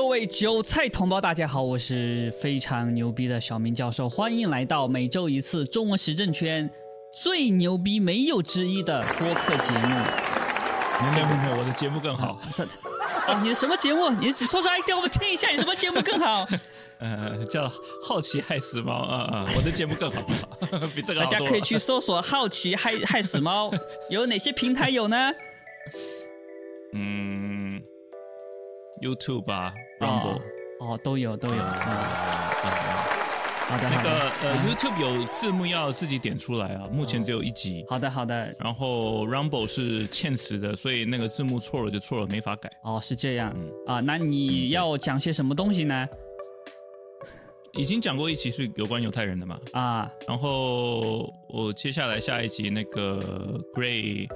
各位韭菜同胞，大家好，我是非常牛逼的小明教授，欢迎来到每周一次中文时政圈最牛逼没有之一的播客节目。没有没有，我的节目更好。这这啊，你的什么节目？你只说出来给我们听一下，你什么节目更好？呃，叫好奇害死猫啊啊！我的节目更好，比这个大好大。家可以去搜索“好奇害害死猫”，有哪些平台有呢？嗯，YouTube 吧，Rumble，哦，都有都有。嗯，好的好的。那个呃嗯，YouTube 有字幕要自己点出来啊，目前只有一集。好的好的。然后 Rumble 是嵌词的，所以那个字幕错了就错了，没法改。哦，是这样嗯啊。那你要讲些什么东西呢？已经讲过一集是有关犹太人的嘛，啊，然后我接下来下一集那个 Gray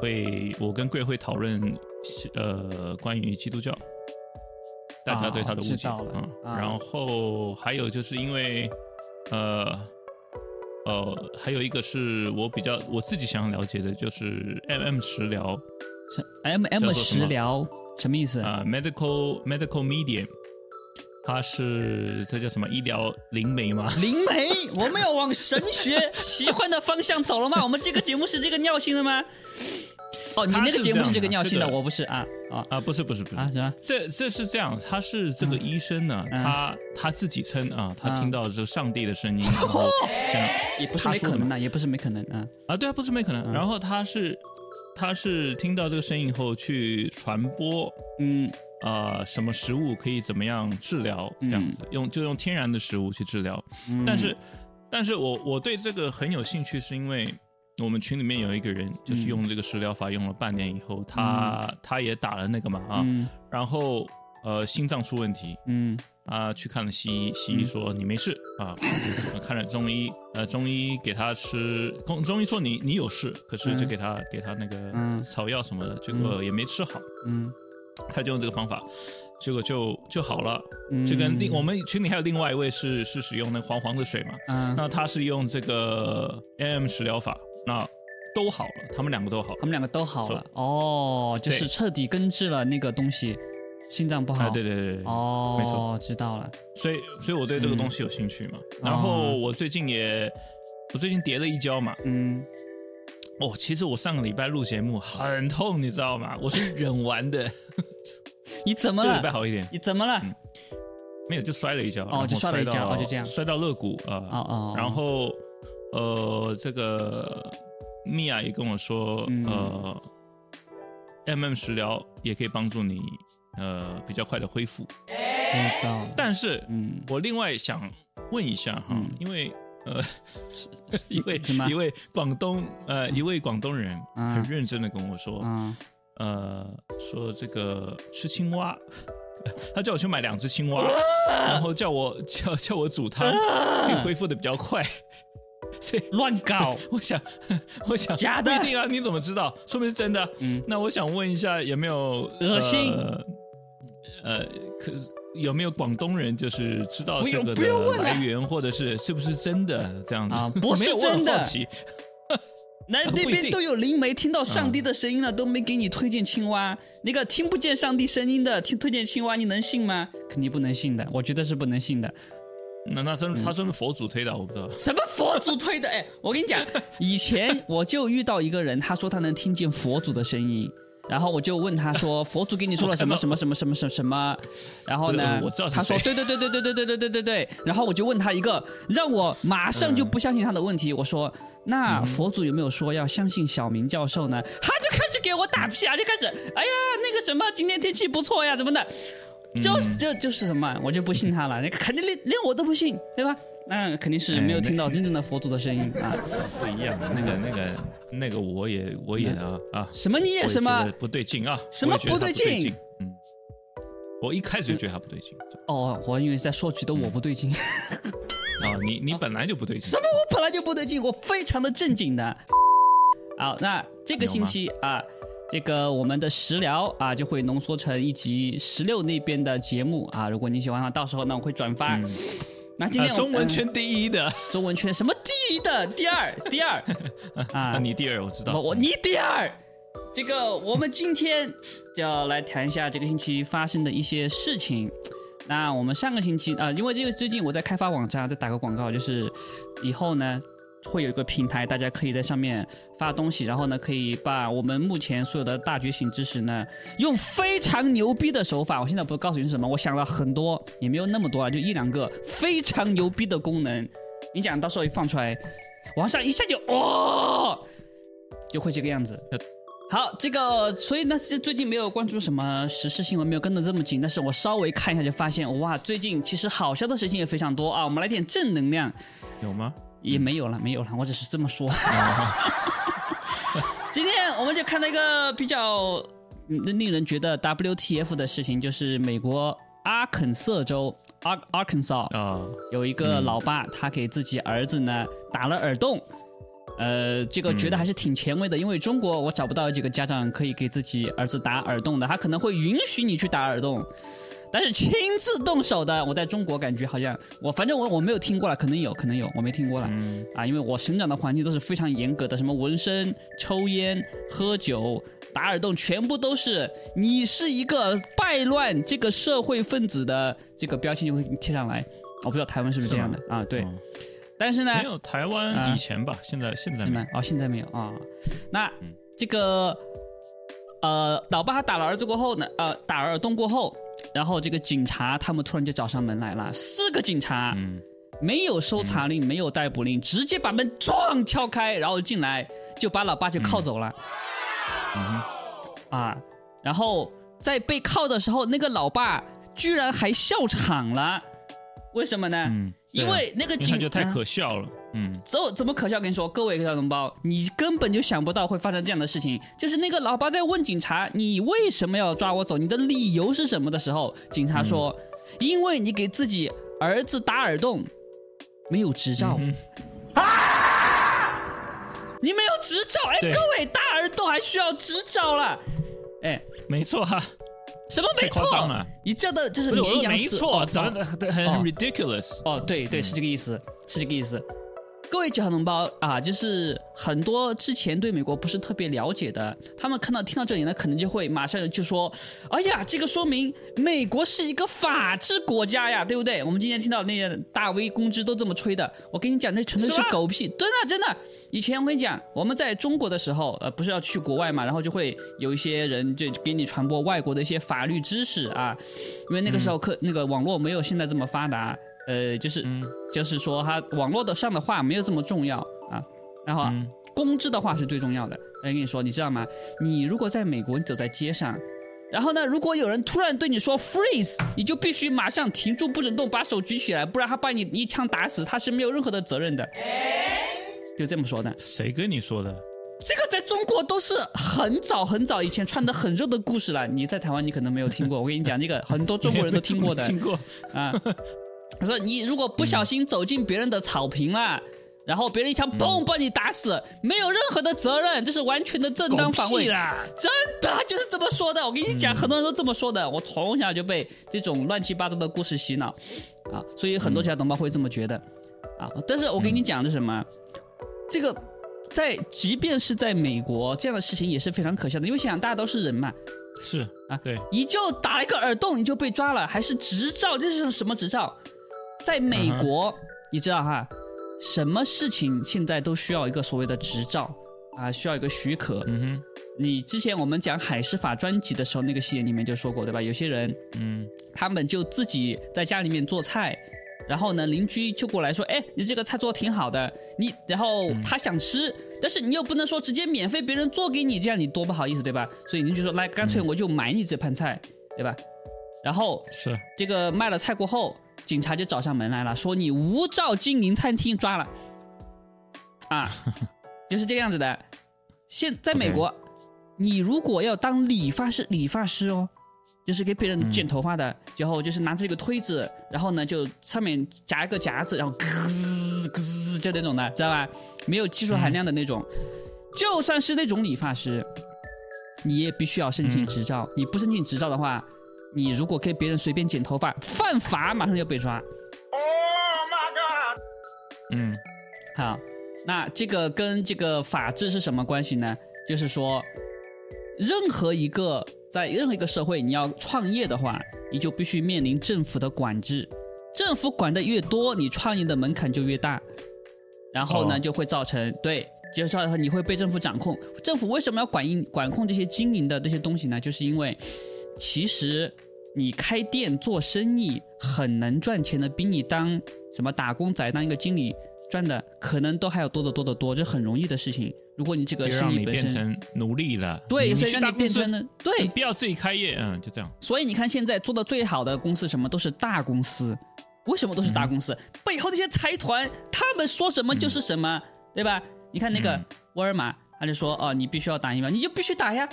会，我跟 Gray 会讨论呃关于基督教，大家对他的误解，啊了嗯，啊然后还有就是因为呃呃还有一个是我比较我自己想要了解的就是 MM 食疗是 M 叫 M 食疗什么意思？啊、medical medical medium，它是这叫什么医疗灵媒吗？灵媒，我们要往神学 奇幻的方向走了吗？我们这个节目是这个尿性的吗？哦，你它那个节目是这个尿性的，我不是啊啊啊，不是不是不是啊，是吧？这这是这样，他是这个医生呢，嗯他他自己称啊，他嗯听到这个上帝的声音，然后 想也不是没可能的，也不是没可能啊。啊，对啊，不是没可能。嗯然后他是他是听到这个声音以后去传播嗯呃什么食物可以怎么样治疗这样子，用就用天然的食物去治疗。嗯，但是但是我我对这个很有兴趣，是因为。我们群里面有一个人，就是用这个食疗法用了半年以后，他他也打了那个嘛啊，嗯。然后呃心脏出问题，嗯。啊，去看了西医，西医说你没事啊，看了中医，呃，中医给他吃，中中医说你你有事，可是就嗯。给他、给他那个嗯。草药什么的，结果也没吃好，嗯。他就用这个方法，结果就就好了，嗯，就跟另。我们群里还有另外一位是是使用那黄黄的水嘛，嗯，那他是用这个 AM 食疗法，那都好了，他们两个都好了。他，们两个都好了哦，就是彻底根治了那个东西，心脏不好。啊，对对对对，哦，没错，知道了。所以所以我对这个东西有兴趣嘛，哦然后我最近也我最近跌了一跤嘛。嗯，哦，其实我上个礼拜录节目很痛，你知道吗？我是忍完的，你怎么这个礼拜？好一点，你怎么了？没有就摔了一跤，然后就摔了一跤哦就这样。摔到肋骨啊、哦哦，然后呃，这个米娅也跟我说，嗯。呃，MM 食疗也可以帮助你呃比较快的恢复，知道。但是嗯。我另外想问一下哈，嗯。因为呃，一位 一位广东呃一位广东人嗯很认真的跟我说，嗯呃，说这个吃青蛙，他叫我去买两只青蛙，然后叫我叫叫我煮汤，可以恢复的比较快。所以乱搞。我想，我想假的不一定啊，你怎么知道？说明是真的。嗯那我想问一下，有没有恶心呃，呃可有没有广东人就是知道这个不用问了的来源，或者是是不是真的这样子？啊不是真的来那边都有灵媒听到上帝的声音了，都没给你推荐青蛙。那个听不见上帝声音的，听推荐青蛙，你能信吗？肯定不能信的，我觉得是不能信的。那那嗯真他真的佛祖推的，我不知道。什么佛祖推的？哎，我跟你讲，以前我就遇到一个人，他说他能听见佛祖的声音，然后我就问他说，佛祖给你说了什么什么什么什么什么什么？然后呢，我我知道他说对对对对对对对对对对对，然后我就问他一个让我马上就不相信他的问题，我说那佛祖有没有说要相信小明教授呢？他就开始给我打屁啊，就开始哎呀那个什么今天天气不错呀怎么的，就是就就是什么，我就不信他了，那个肯定连连我都不信，对吧？那肯定是没有听到真正的佛祖的声音啊！不一样的，那个、那个、那个，我也我也啊啊，什么你也我什么？不对劲啊？什么不对他不对劲？嗯，我一开始就觉得他不对劲哦，我以为在说觉得我不对劲，啊，你你本来就不对劲什，么我本来就不对劲，我非常的正经的。好，那这个星期啊，这个我们的食疗啊就会浓缩成一集十六那边的节目啊。如果你喜欢的话，到时候呢我会转发。嗯那今啊天中文圈第一的，中文圈什么第一的第二第二啊，啊？你第二我知道，我我你第二，这个我们今天就要来谈一下这个星期发生的一些事情。那我们上个星期啊、因为这个最近我在开发网站，再打个广告，就是以后呢会有一个平台，大家可以在上面发东西，然后呢可以把我们目前所有的大觉醒知识呢，用非常牛逼的手法，我现在不告诉你是什么，我想了很多，也没有那么多啊，就一两个非常牛逼的功能。你讲到时候一放出来，网上一下就哦，就会这个样子。好，这个所以呢，其实最近没有关注什么时事新闻，没有跟得这么紧，但是我稍微看一下就发现，哇，最近其实好笑的事情也非常多啊。我们来点正能量，有吗？也没有了，没有了，我只是这么说。今天我们就看到一个比较嗯令人觉得 WTF 的事情，就是美国阿肯色州 Ar Arkansas 啊，有一个老爸，他给自己儿子呢打了耳洞。呃，这个觉得还是挺前卫的，因为中国我找不到几个家长可以给自己儿子打耳洞的，他可能会允许你去打耳洞，但是亲自动手的，我在中国感觉好像我反正我我没有听过了，可能有可能有，我没听过了、嗯啊，因为我生长的环境都是非常严格的，什么纹身、抽烟、喝酒、打耳洞，全部都是你是一个败乱这个社会分子的这个标签就会贴上来。我不知道台湾是不是这样的啊？对，嗯但是呢，没有台湾以前吧，现在现在没有。你们哦，现在没有啊、那嗯这个呃，老爸他打了儿子过后呢，呃，打耳洞过后，然后这个警察他们突然就找上门来了，四个警察，嗯。没有搜查令，没有逮捕令，直接把门撞敲开，然后进来就把老爸就铐走了，嗯。啊，然后在被铐的时候，那个老爸居然还笑场了，为什么呢？因为那个警因为他就太啊可笑了。嗯怎怎么可笑？跟你说，各位小笼包，你根本就想不到会发生这样的事情。就是那个老爸在问警察：“你为什么要抓我走？你的理由是什么？”的时候，警察说：“因为你给自己儿子打耳洞，没有执照。嗯你没有执照，哎，各位打耳洞还需要执照了，哎，没错啊，什么没错？你这的就是绵羊是没错，哦怎么的很很哦 ridiculous？哦，对对，是这个意思，是这个意思。各位九号同胞啊，就是很多之前对美国不是特别了解的，他们看到听到这里呢，可能就会马上就说：“哎呀，这个说明美国是一个法治国家呀，对不对？”我们今天听到那些大 V 公知都这么吹的，我跟你讲，那纯粹是狗屁，真的真的。以前我跟你讲，我们在中国的时候，呃，不是要去国外嘛，然后就会有一些人就给你传播外国的一些法律知识啊，因为那个时候科、那个网络没有现在这么发达，呃，就是、嗯就是说他网络的上的话没有这么重要啊，然后啊嗯公知的话是最重要的。我跟你说，你知道吗？你如果在美国，你走在街上。然后呢，如果有人突然对你说 freeze，你就必须马上停住不准动，把手举起来，不然他把你一枪打死，他是没有任何的责任的。就这么说的。谁跟你说的？这个在中国都是很早很早以前传的很热的故事了。你在台湾你可能没有听过，我跟你讲，这个很多中国人都听过的 听过。啊。他说你如果不小心走进别人的草坪了。然后别人一枪嘣把你打死，没有任何的责任，这是完全的正当防卫。啦！真的就是这么说的，我跟你讲，很多人都这么说的。我从小就被这种乱七八糟的故事洗脑，啊，所以很多小同胞会这么觉得，啊，但是我跟你讲的是什么？这个在即便是在美国，这样的事情也是非常可笑的，因为想想大家都是人嘛，是啊对，你就打了一个耳洞，你就被抓了，还是执照？这是什么执照？在美国，你知道哈，什么事情现在都需要一个所谓的执照啊，需要一个许可。嗯哼你之前我们讲海事法专辑的时候，那个系列里面就说过，对吧？有些人嗯他们就自己在家里面做菜，然后呢，邻居就过来说：“哎，你这个菜做的挺好的。”你然后他想吃，但是你又不能说直接免费别人做给你，这样你多不好意思，对吧？所以邻居说：“来，干脆我就买你这盘菜，对吧？”然后是这个卖了菜过后，警察就找上门来了，说你无照经营餐厅，抓了。啊，就是这样子的。现在美国你如果要当理发师，理发师哦，就是给别人剪头发的，然后就是拿着一个推子，然后呢就上面夹一个夹子，然后咯咯就那种的，知道吧？没有技术含量的那种。就算是那种理发师，你也必须要申请执照。你不申请执照的话，你如果给别人随便剪头发，犯法，马上就被抓。嗯好，那这个跟这个法治是什么关系呢？就是说，任何一个在任何一个社会，你要创业的话，你就必须面临政府的管制。政府管的越多，你创业的门槛就越大。然后呢，哦就会造成对，就是说你会被政府掌控。政府为什么要管应管控这些经营的这些东西呢？就是因为其实你开店做生意很能赚钱的，比你当什么打工仔当一个经理赚的可能都还要多得多得多，这很容易的事情。如果你这个生意本身变成奴隶了。对，所以让你变成了你对，不要自己开业，嗯，就这样。所以你看现在做的最好的公司什么都是大公司，为什么都是大公司？背后那些财团，他们说什么就是什么，对吧？你看那个嗯沃尔玛，他就说哦，你必须要打疫苗，你就必须打呀，啊。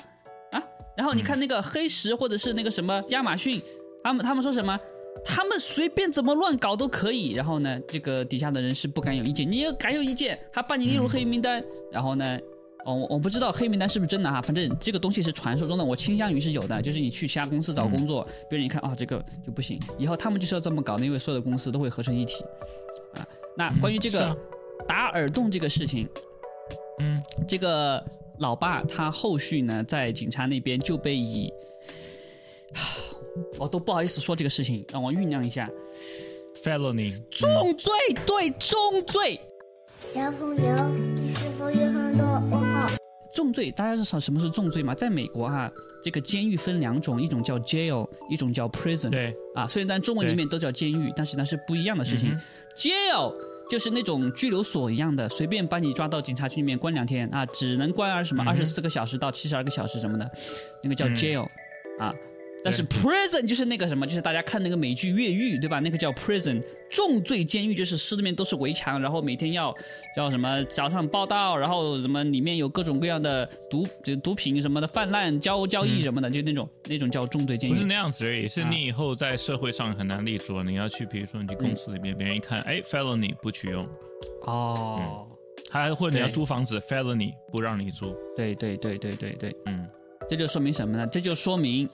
然后你看那个黑石或者是那个什么亚马逊，他们他们说什么？他们随便怎么乱搞都可以。然后呢，这个底下的人是不敢有意见，你要敢有意见，他把你列入黑名单。然后呢，哦，我我不知道黑名单是不是真的哈，反正这个东西是传说中的，我倾向于是有的。就是你去其他公司找工作，别人一看啊、这个就不行，以后他们就是要这么搞的，因为所有的公司都会合成一体啊。那关于这个打耳洞这个事情，嗯，这个老爸他后续呢，在警察那边就被以，我都不好意思说这个事情，让我酝酿一下，felony 重罪，对，重罪。小朋友，你是否有很多问号？重罪，大家知道什么是重罪吗？在美国哈、这个监狱分两种，一种叫 jail，一种叫 prison。对，啊，虽然在中文里面都叫监狱，但是那是不一样的事情。嗯 jail 就是那种拘留所一样的，随便把你抓到警察局里面关两天啊，只能关二什么嗯哼二十四个小时到七十二个小时什么的，那个叫嗯 jail、啊。但是 prison 就是那个什么，就是大家看那个美剧《越狱》，对吧？那个叫 prison，重罪监狱就是四面都是围墙，然后每天要要什么早上报道，然后什么里面有各种各样的毒就毒品什么的泛滥交交易什么的，就那种那种叫重罪监狱。不是那样子而已，是啊你以后在社会上很难立足。你要去，比如说你去公司里面，别人一看，哎，felony 不取用，哦。还或者你要租房子，felony 不让你租。对对对对对对，嗯，这就说明什么呢？这就说明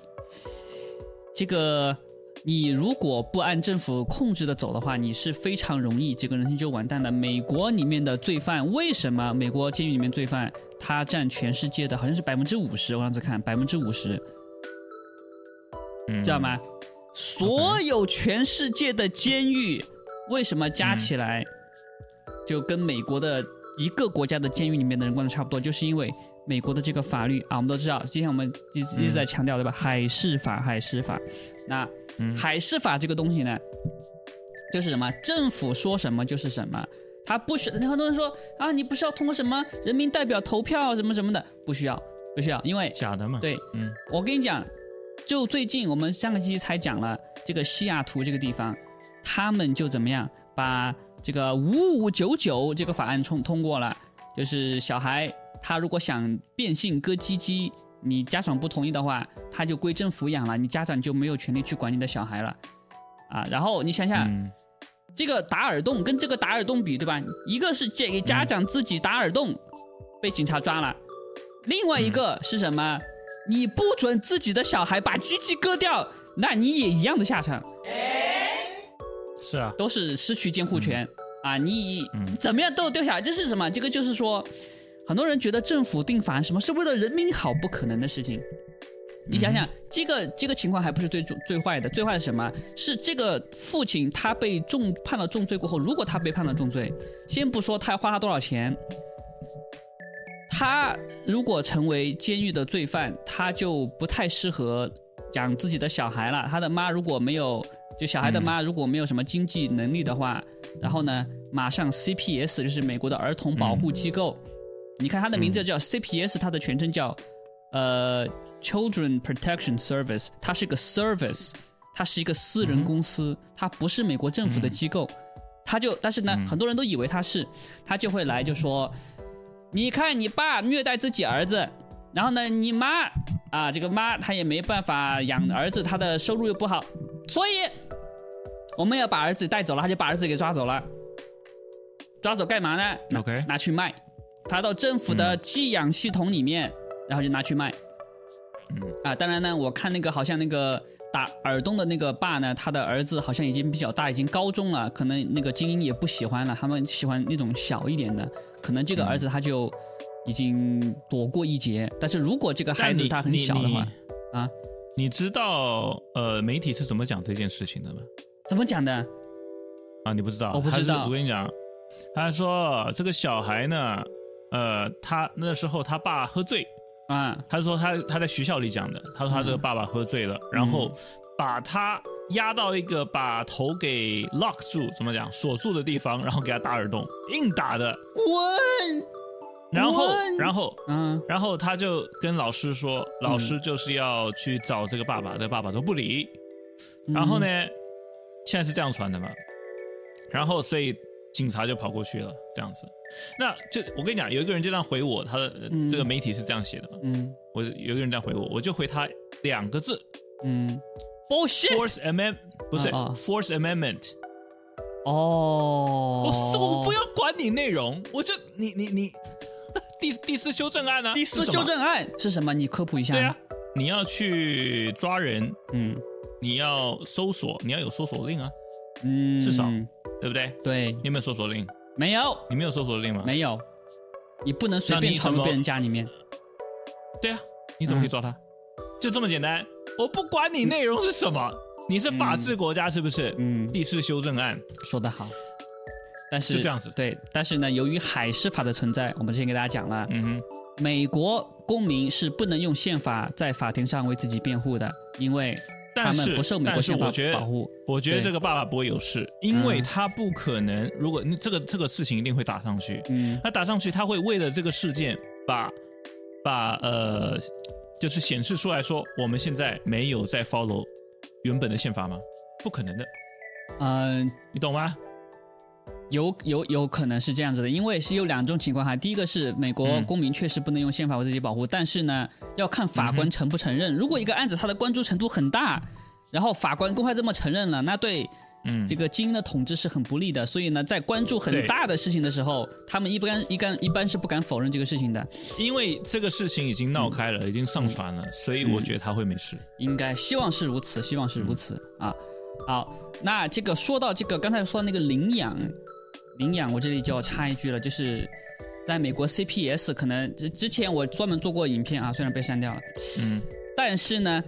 这个你如果不按政府控制的走的话，你是非常容易这个人生就完蛋的。美国里面的罪犯为什么美国监狱里面罪犯他占全世界的好像是百分之五十，我上次看百分之五十，嗯知道？吗？所有全世界的监狱为什么加起来就跟美国的一个国家的监狱里面的人关的差不多？就是因为美国的这个法律啊，我们都知道，之前我们一直一直在强调对吧？海事法，海事法。那嗯海事法这个东西呢，就是什么？政府说什么就是什么。他不需，很多人说啊，你不是要通过什么人民代表投票什么什么的，不需要，不需要，因为假的嘛。对，嗯我跟你讲，就最近我们上个星期才讲了这个西雅图这个地方，他们就怎么样把这个五五九九这个法案通通过了，就是小孩他如果想变性割鸡鸡，你家长不同意的话，他就归政府养了，你家长就没有权利去管你的小孩了，啊，然后你想想。嗯这个打耳洞跟这个打耳洞比，对吧？一个是给家长自己打耳洞，被警察抓了；另外一个是什么？你不准自己的小孩把鸡鸡割掉，那你也一样的下场，是啊，都是失去监护权、啊！你嗯怎么样都有掉下来，这是什么？这个就是说，很多人觉得政府定法案什么是为了人民好，不可能的事情。你想想，这个这个情况还不是最最最坏的，最坏的是什么？是这个父亲他被重判了重罪过后，如果他被判了重罪，先不说他要花了多少钱，他如果成为监狱的罪犯，他就不太适合养自己的小孩了。他的妈如果没有，就小孩的妈如果没有什么经济能力的话，然后呢，马上 CPS 就是美国的儿童保护机构，你看它的名字叫 CPS，它的全称叫呃 Children Protection Service，它是个 service，它是一个私人公司，它不是美国政府的机构。他就，但是呢，很多人都以为他是，他就会来就说，你看你爸虐待自己儿子，然后呢，你妈啊，这个妈她也没办法养儿子，她的收入又不好，所以我们要把儿子带走了，他就把儿子给抓走了，抓走干嘛呢？OK 拿去卖，他到政府的寄养系统里面，然后就拿去卖。嗯啊，当然呢，我看那个好像那个打耳洞的那个爸呢，他的儿子好像已经比较大，已经高中了，可能那个精英也不喜欢了，他们喜欢那种小一点的，可能这个儿子他就已经躲过一劫。但是如果这个孩子他很小的话，啊，你知道呃媒体是怎么讲这件事情的吗？怎么讲的？啊，你不知道？我不知道。我跟你讲，他说这个小孩呢，呃，他那时候他爸喝醉。啊，他说他他在学校里讲的，他说他这个爸爸喝醉了，然后把他压到一个把头给 lock 住，怎么讲锁住的地方，然后给他打耳洞，硬打的，滚，然后然后嗯，然后他就跟老师说，老师就是要去找这个爸爸，这爸爸都不理，然后呢，现在是这样传的嘛。然后，所以警察就跑过去了，这样子。那就我跟你讲，有一个人就这样回我，他的这个媒体是这样写的嘛。嗯。我有一个人这样回我，我就回他两个字。嗯。bullshit。Force amendment 不是 Force amendment。哦。我我不要管你内容，我就你你你 第第四修正案呢？第四修正案是什么？你科普一下。对啊，你要去抓人，嗯，你要搜索，你要有搜索令啊，嗯，至少。对不对？对，你有没有搜索令？没有，你没有搜索令吗？没有，你不能随便闯入别人家里面。对啊，你怎么可以抓他？就这么简单。我不管你内容是什么，你是法治国家是不是？嗯。第四修正案说得好，但是就这样子。对，但是呢，由于海事法的存在，我们之前给大家讲了，嗯哼，美国公民是不能用宪法在法庭上为自己辩护的，因为。但是，但是我觉得，我觉得这个爸爸不会有事，因为他不可能。如果这个这个事情一定会打上去，嗯，他打上去，他会为了这个事件把把呃，就是显示出来说，我们现在没有在 follow 原本的宪法吗？不可能的，嗯，你懂吗？有有有可能是这样子的，因为是有两种情况哈。第一个是美国公民确实不能用宪法为自己保护，但是呢，要看法官承不承认。如果一个案子它的关注程度很大，然后法官公开这么承认了，那对这个精英的统治是很不利的。所以呢，在关注很大的事情的时候，他们一般一般一般是不敢否认这个事情的。因为这个事情已经闹开了，已经上传了，所以我觉得他会没事。应该希望是如此，希望是如此啊。好，那这个说到这个刚才说的那个领养。领养，我这里就要插一句了，就是在美国 CPS 可能之之前我专门做过影片啊，虽然被删掉了，嗯，但是呢，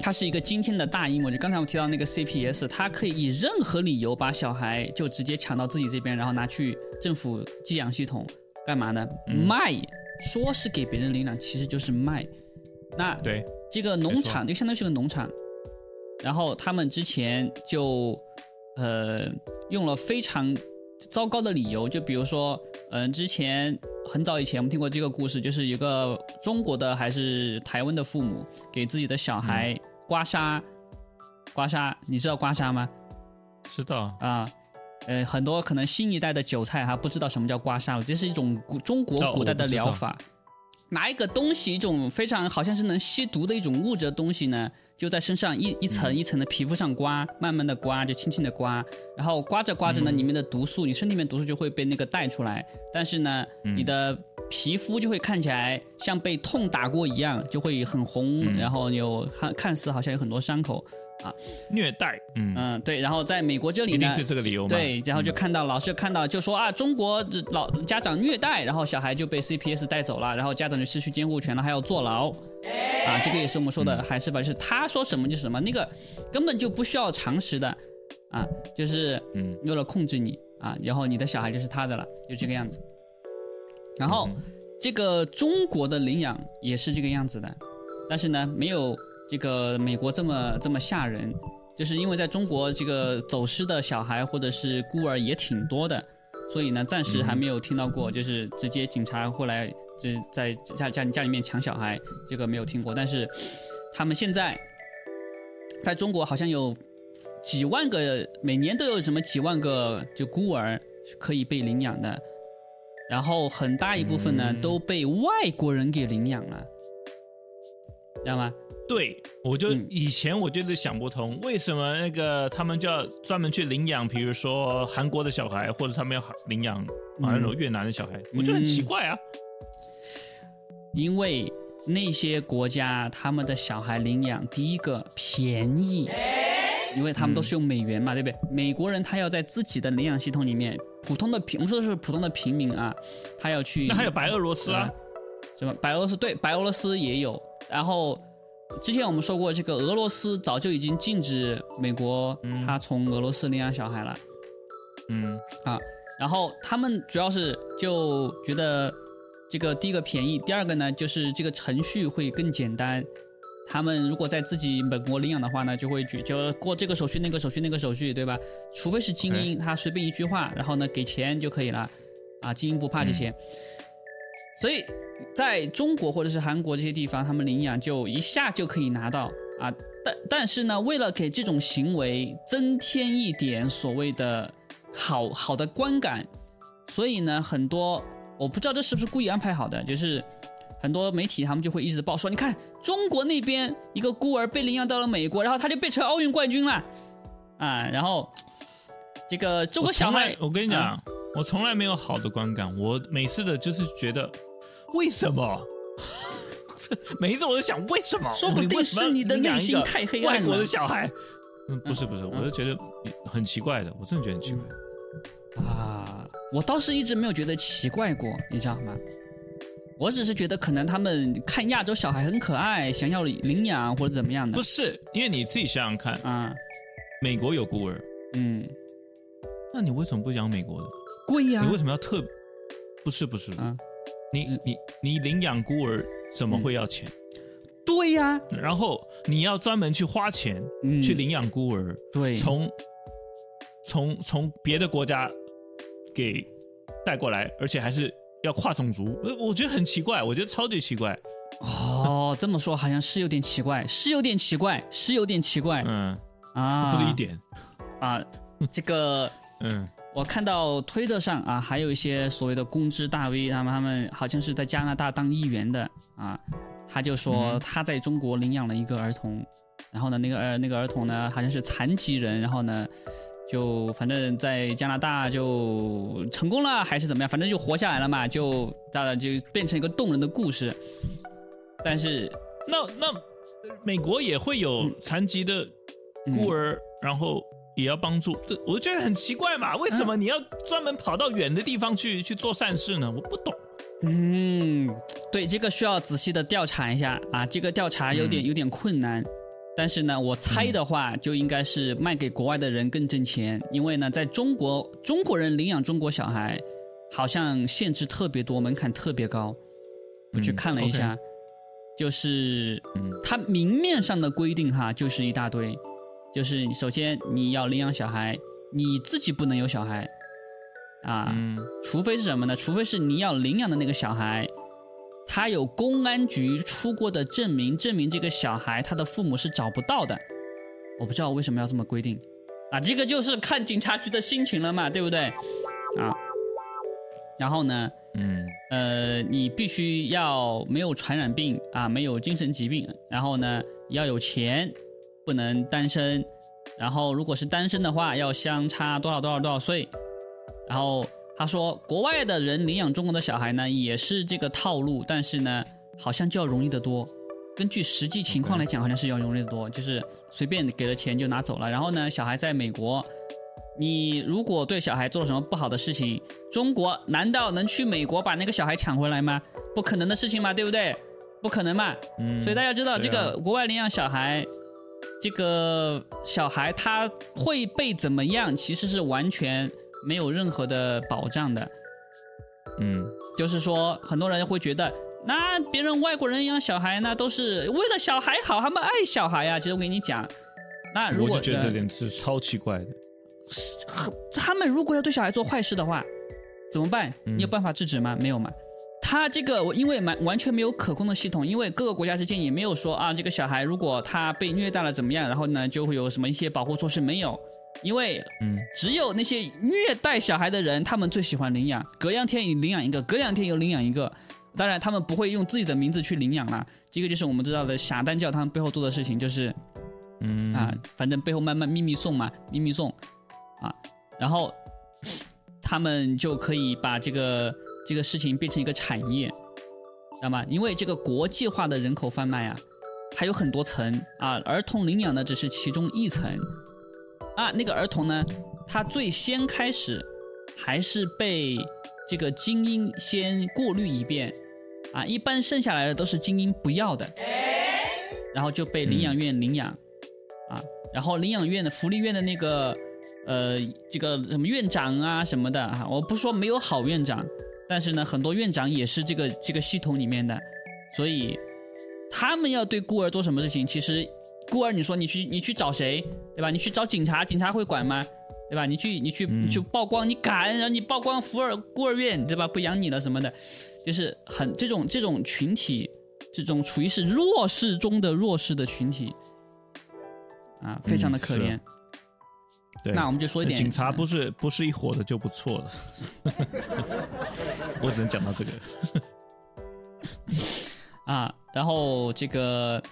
它是一个今天的大阴谋。就刚才我提到那个 CPS，它可以以任何理由把小孩就直接抢到自己这边，然后拿去政府寄养系统干嘛呢？卖，说是给别人领养，其实就是卖。那对这个农场就相当于是个农场，然后他们之前就呃用了非常。糟糕的理由，就比如说，嗯，之前很早以前我们听过这个故事，就是一个中国的还是台湾的父母给自己的小孩刮痧，刮痧，你知道刮痧吗？知道。啊，呃，很多可能新一代的韭菜还不知道什么叫刮痧了，这是一种古中国古代的疗法，拿一个东西，一种非常好像是能吸毒的一种物质的东西呢。就在身上一一层一层的皮肤上刮，慢慢的刮，就轻轻的刮，然后刮着刮着呢，里面的毒素，你身体里面毒素就会被那个带出来，但是呢，你的皮肤就会看起来像被痛打过一样，就会很红，然后有看看似好像有很多伤口。啊，虐待，嗯。嗯，对，然后在美国这里呢，一定是这个理由吗？对，然后就看到老师看到就说啊，中国老家长虐待，然后小孩就被 CPS 带走了，然后家长就失去监护权了，还要坐牢，啊，这个也是我们说的还是吧，就是他说什么就是什么，那个根本就不需要常识的，啊，就是嗯，为了控制你啊，然后你的小孩就是他的了，就这个样子。然后这个中国的领养也是这个样子的，但是呢，没有。这个美国这么这么吓人，就是因为在中国这个走失的小孩或者是孤儿也挺多的，所以呢，暂时还没有听到过，就是直接警察过来就在家家家里面抢小孩，这个没有听过。但是他们现在在中国好像有几万个，每年都有什么几万个就孤儿可以被领养的，然后很大一部分呢都被外国人给领养了，知道吗？对，我就以前我就是想不通，为什么那个他们就要专门去领养，比如说韩国的小孩，或者他们要领养那种越南的小孩，我觉得很奇怪啊。因为那些国家他们的小孩领养，第一个便宜，因为他们都是用美元嘛，对不对？美国人他要在自己的领养系统里面普通的平，我们说的是普通的平民啊，他要去。那还有白俄罗斯啊，什么白俄罗斯？对，白俄罗斯也有。然后之前我们说过，这个俄罗斯早就已经禁止美国他从俄罗斯领养小孩了。嗯啊，然后他们主要是就觉得这个第一个便宜，第二个呢就是这个程序会更简单。他们如果在自己本国领养的话呢，就会举就过这个手续那个手续那个手续，对吧？除非是精英，他随便一句话，然后呢给钱就可以了，啊，精英不怕这些。所以在中国或者是韩国这些地方，他们领养就一下就可以拿到啊。但但是呢，为了给这种行为增添一点所谓的好好的观感，所以呢，很多我不知道这是不是故意安排好的，就是。很多媒体他们就会一直报说，你看中国那边一个孤儿被领养到了美国，然后他就变成奥运冠军了，啊，然后这个中国小孩，我跟你讲，我从来没有好的观感，我每次的就是觉得为什么，每一次我都想为什么，说不定是你的内心太黑暗了。外国的小孩，嗯，不是不是，我就觉得很奇怪的，我真的觉得很奇怪。啊，我倒是一直没有觉得奇怪过，你知道吗？我只是觉得可能他们看亚洲小孩很可爱，想要领养或者怎么样的。不是，因为你自己想想看啊，美国有孤儿，嗯，那你为什么不养美国的？贵呀！你为什么要特？不是不是，嗯，你你你领养孤儿怎么会要钱？对呀，然后你要专门去花钱去领养孤儿，对，从从从别的国家给带过来，而且还是。要跨种族，我我觉得很奇怪，我觉得超级奇怪。哦，这么说好像是有点奇怪，是有点奇怪，是有点奇怪。嗯啊，不是一点啊，这个嗯，我看到推特上啊，还有一些所谓的公知大 V，他们他们好像是在加拿大当议员的啊，他就说他在中国领养了一个儿童，然后呢，那个儿那个儿童呢好像是残疾人，然后呢。就反正在加拿大就成功了还是怎么样，反正就活下来了嘛，就大概就变成一个动人的故事。但是那那美国也会有残疾的孤儿，然后也要帮助，这我觉得很奇怪嘛，为什么你要专门跑到远的地方去去做善事呢？我不懂。嗯，对，这个需要仔细的调查一下啊，这个调查有点有点困难。但是呢，我猜的话，就应该是卖给国外的人更挣钱，因为呢，在中国，中国人领养中国小孩，好像限制特别多，门槛特别高。我去看了一下，就是，嗯，它明面上的规定哈，就是一大堆，就是首先你要领养小孩，你自己不能有小孩，啊，除非是什么呢？除非是你要领养的那个小孩。他有公安局出过的证明，证明这个小孩他的父母是找不到的。我不知道为什么要这么规定，啊，这个就是看警察局的心情了嘛，对不对？啊，然后呢，嗯，呃，你必须要没有传染病啊，没有精神疾病，然后呢要有钱，不能单身，然后如果是单身的话，要相差多少多少多少岁，然后。他说：“国外的人领养中国的小孩呢，也是这个套路，但是呢，好像就要容易得多。根据实际情况来讲，好像是要容易得多，就是随便给了钱就拿走了。然后呢，小孩在美国，你如果对小孩做了什么不好的事情，中国难道能去美国把那个小孩抢回来吗？不可能的事情嘛，对不对？不可能嘛。嗯。所以大家知道，这个国外领养小孩，这个小孩他会被怎么样，其实是完全。”没有任何的保障的，嗯，就是说，很多人会觉得，那别人外国人养小孩，那都是为了小孩好，他们爱小孩呀。其实我跟你讲，那如果觉得这点是超奇怪的，他们如果要对小孩做坏事的话，怎么办？你有办法制止吗？没有嘛。他这个我因为完完全没有可控的系统，因为各个国家之间也没有说啊，这个小孩如果他被虐待了怎么样，然后呢就会有什么一些保护措施没有。因为，嗯，只有那些虐待小孩的人，他们最喜欢领养，隔两天领养一个，隔两天又领养一个。当然，他们不会用自己的名字去领养啦。这个就是我们知道的傻蛋教他们背后做的事情，就是，嗯啊，反正背后慢慢秘密送嘛，秘密送，啊，然后他们就可以把这个这个事情变成一个产业，知道吗？因为这个国际化的人口贩卖啊，它有很多层啊，儿童领养呢只是其中一层。啊，那个儿童呢，他最先开始还是被这个精英先过滤一遍，啊，一般剩下来的都是精英不要的，然后就被领养院领养，啊，然后领养院的福利院的那个呃这个什么院长啊什么的啊，我不说没有好院长，但是呢，很多院长也是这个这个系统里面的，所以他们要对孤儿做什么事情，其实。孤儿，你说你去你去找谁，对吧？你去找警察，警察会管吗？对吧？你去你去你去曝光，你敢？然后你曝光福尔孤儿院，对吧？不养你了什么的，就是很这种这种群体，这种处于是弱势中的弱势的群体，啊，非常的可怜。对，那我们就说一点，警察不是不是一伙的就不错了。我只能讲到这个。啊，然后这个。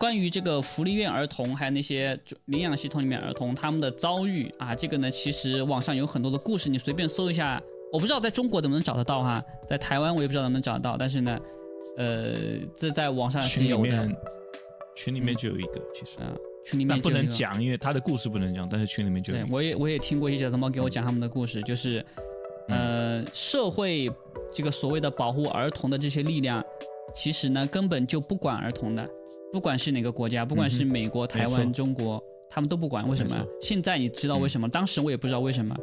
关于这个福利院儿童，还有那些领养系统里面儿童他们的遭遇啊，这个呢，其实网上有很多的故事，你随便搜一下，我不知道在中国能不能找得到哈，在台湾我也不知道能不能找得到，但是呢，呃，这在网上是有的。群里面就有一个，其实啊，群里面不能讲，因为他的故事不能讲，但是群里面就有。我也我也听过一些小同胞给我讲他们的故事，就是呃，社会这个所谓的保护儿童的这些力量，其实呢根本就不管儿童的。不管是哪个国家，不管是美国、台湾、中国，他们都不管。为什么？现在你知道为什么？当时我也不知道为什么，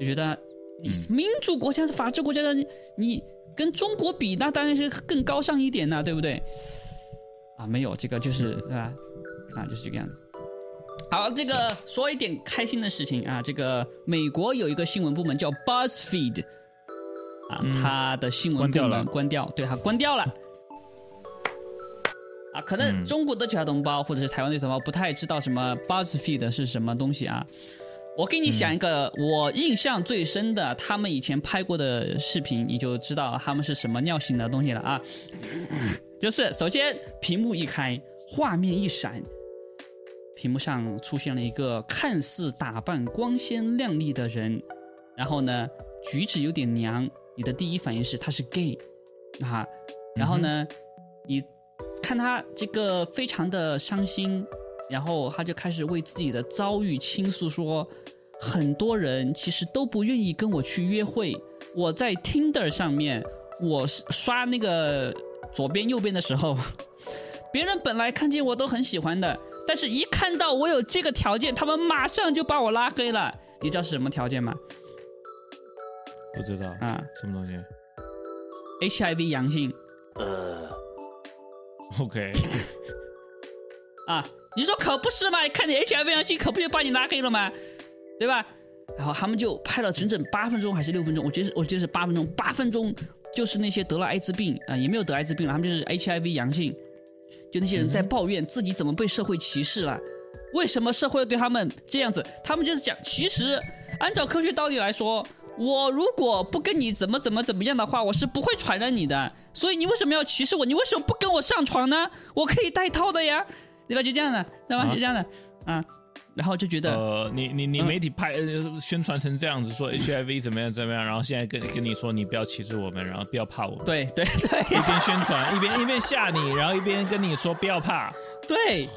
就觉得你民主国家是法治国家的，你跟中国比，那当然是更高尚一点呐，对不对？啊，没有这个就是对吧？啊，就是这个样子。好，这个说一点开心的事情啊，这个美国有一个新闻部门叫 BuzzFeed，啊，它的新闻部门关掉，对，它关掉了。啊，可能中国的其他同胞或者是台湾的同胞不太知道什么 BuzzFeed 是什么东西啊。我给你想一个我印象最深的他们以前拍过的视频，你就知道他们是什么尿性的东西了啊。就是首先屏幕一开，画面一闪，屏幕上出现了一个看似打扮光鲜亮丽的人，然后呢举止有点娘，你的第一反应是他是 gay 啊，然后呢你。看他这个非常的伤心，然后他就开始为自己的遭遇倾诉，说很多人其实都不愿意跟我去约会。我在 Tinder 上面，我刷那个左边右边的时候，别人本来看见我都很喜欢的，但是一看到我有这个条件，他们马上就把我拉黑了。你知道是什么条件吗？不知道啊，什么东西？HIV 阳性。呃。OK，啊，你说可不是嘛？看你 HIV 阳性，可不就把你拉黑了吗？对吧？然后他们就拍了整整八分钟还是六分钟？我觉得我觉得是八分钟，八分钟就是那些得了艾滋病啊，也没有得艾滋病了，他们就是 HIV 阳性，就那些人在抱怨自己怎么被社会歧视了，为什么社会对他们这样子？他们就是讲，其实按照科学道理来说。我如果不跟你怎么怎么怎么样的话，我是不会传染你的。所以你为什么要歧视我？你为什么不跟我上床呢？我可以带套的呀，对吧？就这样的，对吧？就这样的，啊，然后就觉得，呃，你你你媒体拍宣传成这样子，说 HIV 怎么样怎么样，然后现在跟跟你说你不要歧视我们，然后不要怕我们，对对对，一边宣传一边一边吓你，然后一边跟你说不要怕，对。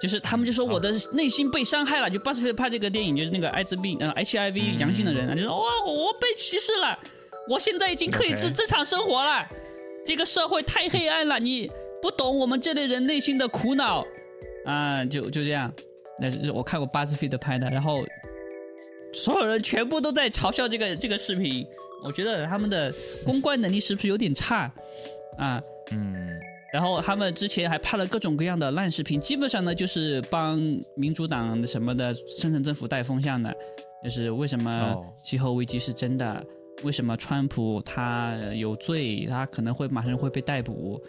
就是他们就说我的内心被伤害了，就巴斯菲拍这个电影，就是那个艾滋病呃 HIV 阳性的人啊，就说哇我被歧视了，我现在已经可以正正常生活了，这个社会太黑暗了，你不懂我们这类人内心的苦恼。啊，就就这样，那是我看过巴斯菲的拍的，然后所有人全部都在嘲笑这个这个视频，我觉得他们的公关能力是不是有点差啊？嗯。然后他们之前还拍了各种各样的烂视频，基本上呢就是帮民主党什么的深层政府带风向的，就是为什么气候危机是真的，为什么川普他有罪，他可能会马上会被逮捕，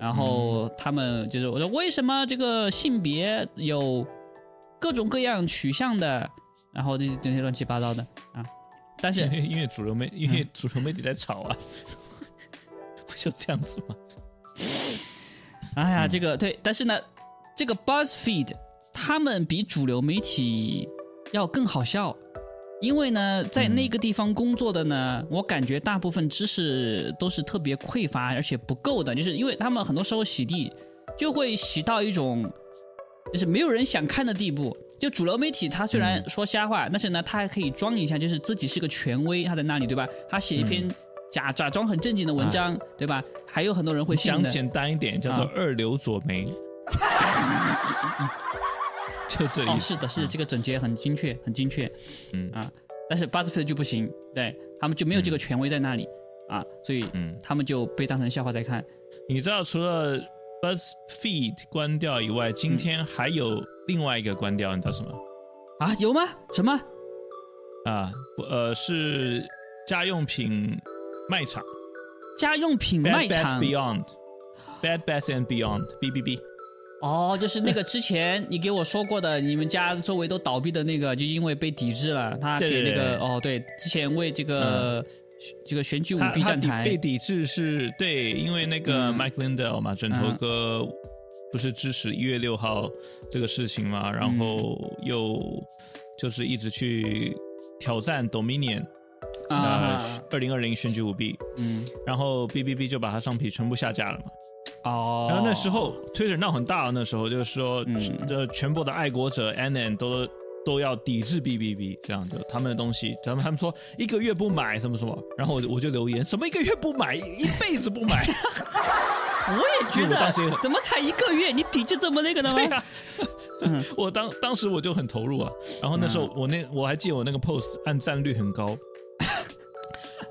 然后他们就是我说为什么这个性别有各种各样取向的，然后这这些乱七八糟的啊，但是因为主流媒因为主流媒体在吵啊，不就这样子吗？哎呀，这个对，但是呢，这个 BuzzFeed 他们比主流媒体要更好笑，因为呢，在那个地方工作的呢，我感觉大部分知识都是特别匮乏而且不够的，就是因为他们很多时候洗地就会洗到一种就是没有人想看的地步，就主流媒体，他虽然说瞎话，但是呢，他还可以装一下，就是自己是个权威，他在那里，对吧？他写一篇假假装很正经的文章，对吧？还有很多人会信的。讲简单一点，叫做啊二流左媒，就这哦，意思。是的，是的，这个总结很精确，很精确。嗯啊，但是 Buzzfeed 就不行，对他们就没有这个权威在那里啊，所以嗯，他们就被当成笑话在看。你知道除了 BuzzFeed 关掉以外，今天还有另外一个关掉，你知道什么？啊，有吗？什么？啊，呃，是家用品卖场家用品 Bad 卖 Bath 场 Beyond，Bad Bath and Beyond，B B B。哦，就是那个之前你给我说过的，你们家周围都倒闭的那个，就因为被抵制了，他给那个哦，对，之前为这个、这个选举舞弊站台。被抵制是对，因为那个嗯。Mike Lindell 嘛，枕头哥不是支持一月六号这个事情嘛，然后又就是一直去挑战 Dominion 呃啊，二零二零选举舞弊，嗯，然后 B B B 就把它商品全部下架了嘛。哦，然后那时候 Twitter 闹很大，那时候就是说，嗯。呃，全部的爱国者 N N 都都要抵制 B B B 这样的，他们的东西，他们他们说一个月不买什么什么，然后我就我就留言什么一个月不买，一辈子不买，我也觉得，怎么才一个月，你抵制这么那个的吗？对啊，我当当时我就很投入啊，然后那时候我那我还记得我那个 post 按赞率很高，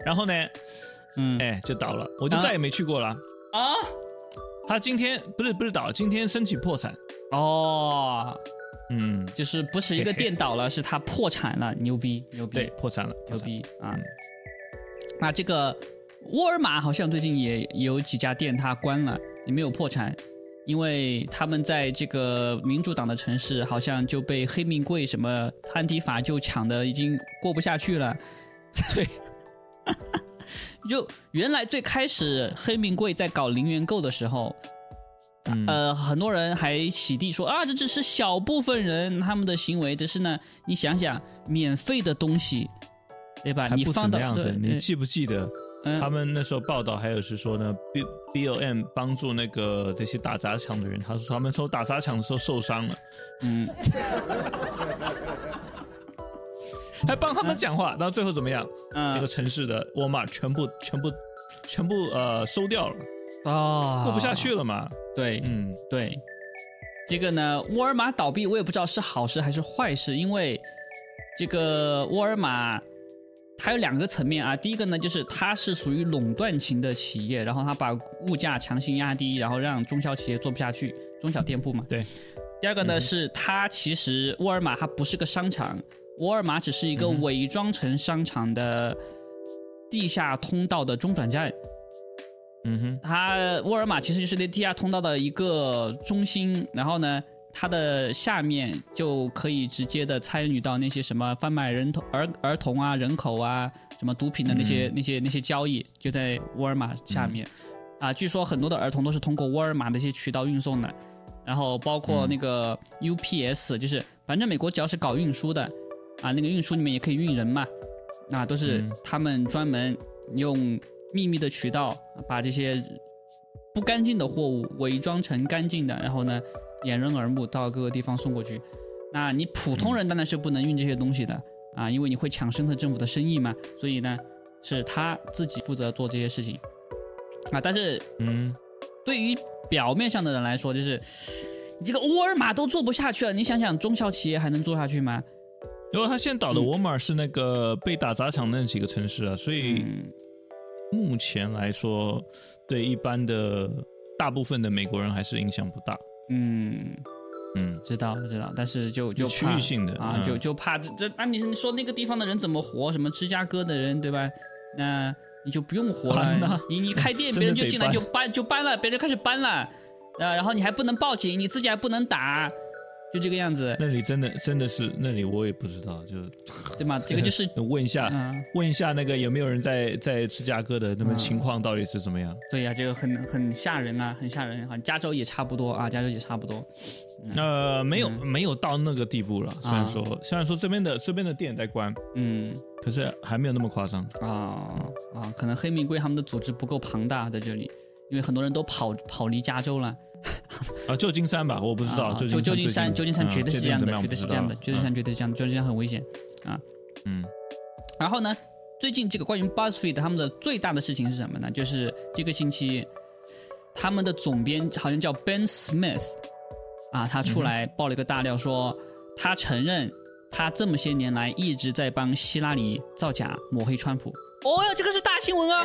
然后呢，嗯。哎就倒了，我就再也没去过了。啊，他今天不是不是倒，今天申请破产，哦，嗯，就是不是一个店倒了，是他破产了，牛逼牛逼，对，破产了，牛逼啊嗯！那这个沃尔玛好像最近也有几家店它关了，也没有破产，因为他们在这个民主党的城市好像就被黑名贵什么安迪法就抢的已经过不下去了。对，就原来最开始黑名贵在搞零元购的时候，嗯呃，很多人还洗地说啊，这只是小部分人他们的行为，只是呢，你想想，免费的东西，对吧？你放到么样子对，你记不记得？嗯他们那时候报道还有是说呢，B B O M 帮助那个这些打砸抢的人，他说他们说打砸抢的时候受伤了，嗯，还帮他们讲话，然后最后怎么样？那嗯个城市的沃尔玛全部全部全部呃收掉了，哦，过不下去了嘛。对，嗯，对，这个呢，沃尔玛倒闭，我也不知道是好事还是坏事，因为这个沃尔玛它有两个层面啊。第一个呢，就是它是属于垄断型的企业，然后它把物价强行压低，然后让中小企业做不下去，中小店铺嘛。对。第二个呢，是它其实沃尔玛它不是个商场，沃尔玛只是一个伪装成商场的地下通道的中转站。嗯哼，它沃尔玛其实就是那地下通道的一个中心，然后呢，它的下面就可以直接的参与到那些什么贩卖人头儿儿童啊、人口啊、什么毒品的那些、那些那些交易，就在沃尔玛下面。啊，据说很多的儿童都是通过沃尔玛的一些渠道运送的，然后包括那个 UPS，、就是反正美国只要是搞运输的啊，那个运输里面也可以运人嘛，啊，都是嗯。他们专门用秘密的渠道把这些不干净的货物伪装成干净的，然后呢掩人耳目到各个地方送过去。那你普通人当然是不能运这些东西的啊，因为你会抢生特政府的生意嘛，所以呢是他自己负责做这些事情啊。但是嗯，对于表面上的人来说，就是你这个沃尔玛都做不下去了，你想想中小企业还能做下去吗？因为他现在倒的沃尔玛是那个被打砸抢那几个城市啊，所以嗯，目前来说，对一般的大部分的美国人还是影响不大。嗯，嗯，知道知道，但是就就区域性的啊，嗯就就怕这这，那、你你说那个地方的人怎么活？什么芝加哥的人对吧？那你就不用活了，你你开店，别人就进来就搬就搬了，别人开始搬了，啊，然后你还不能报警，你自己还不能打，就这个样子，那里真的真的是那里我也不知道，就对吗？这个就是问一下、嗯，问一下那个有没有人在在芝加哥的那么嗯情况到底是怎么样？对呀、这个很很吓人啊，很吓人啊。加州也差不多啊，加州也差不多。呃，没有、嗯没有到那个地步了，虽然说、虽然说这边的这边的店在关，嗯可是还没有那么夸张。啊啊，可能黑玫瑰他们的组织不够庞大在这里，因为很多人都跑跑离加州了。啊，旧金山吧，我不知道。啊，旧旧旧金山，旧金山绝对是这样的，绝绝对是这样的，旧金山绝对是这样的，旧金山很危险啊。嗯然后呢，最近这个关于 BuzzFeed 他们的最大的事情是什么呢？就是这个星期，他们的总编好像叫 Ben Smith，啊，他出来爆了一个大料说，他承认他这么些年来一直在帮希拉里造假、抹黑川普。哦哟，这个是大新闻啊！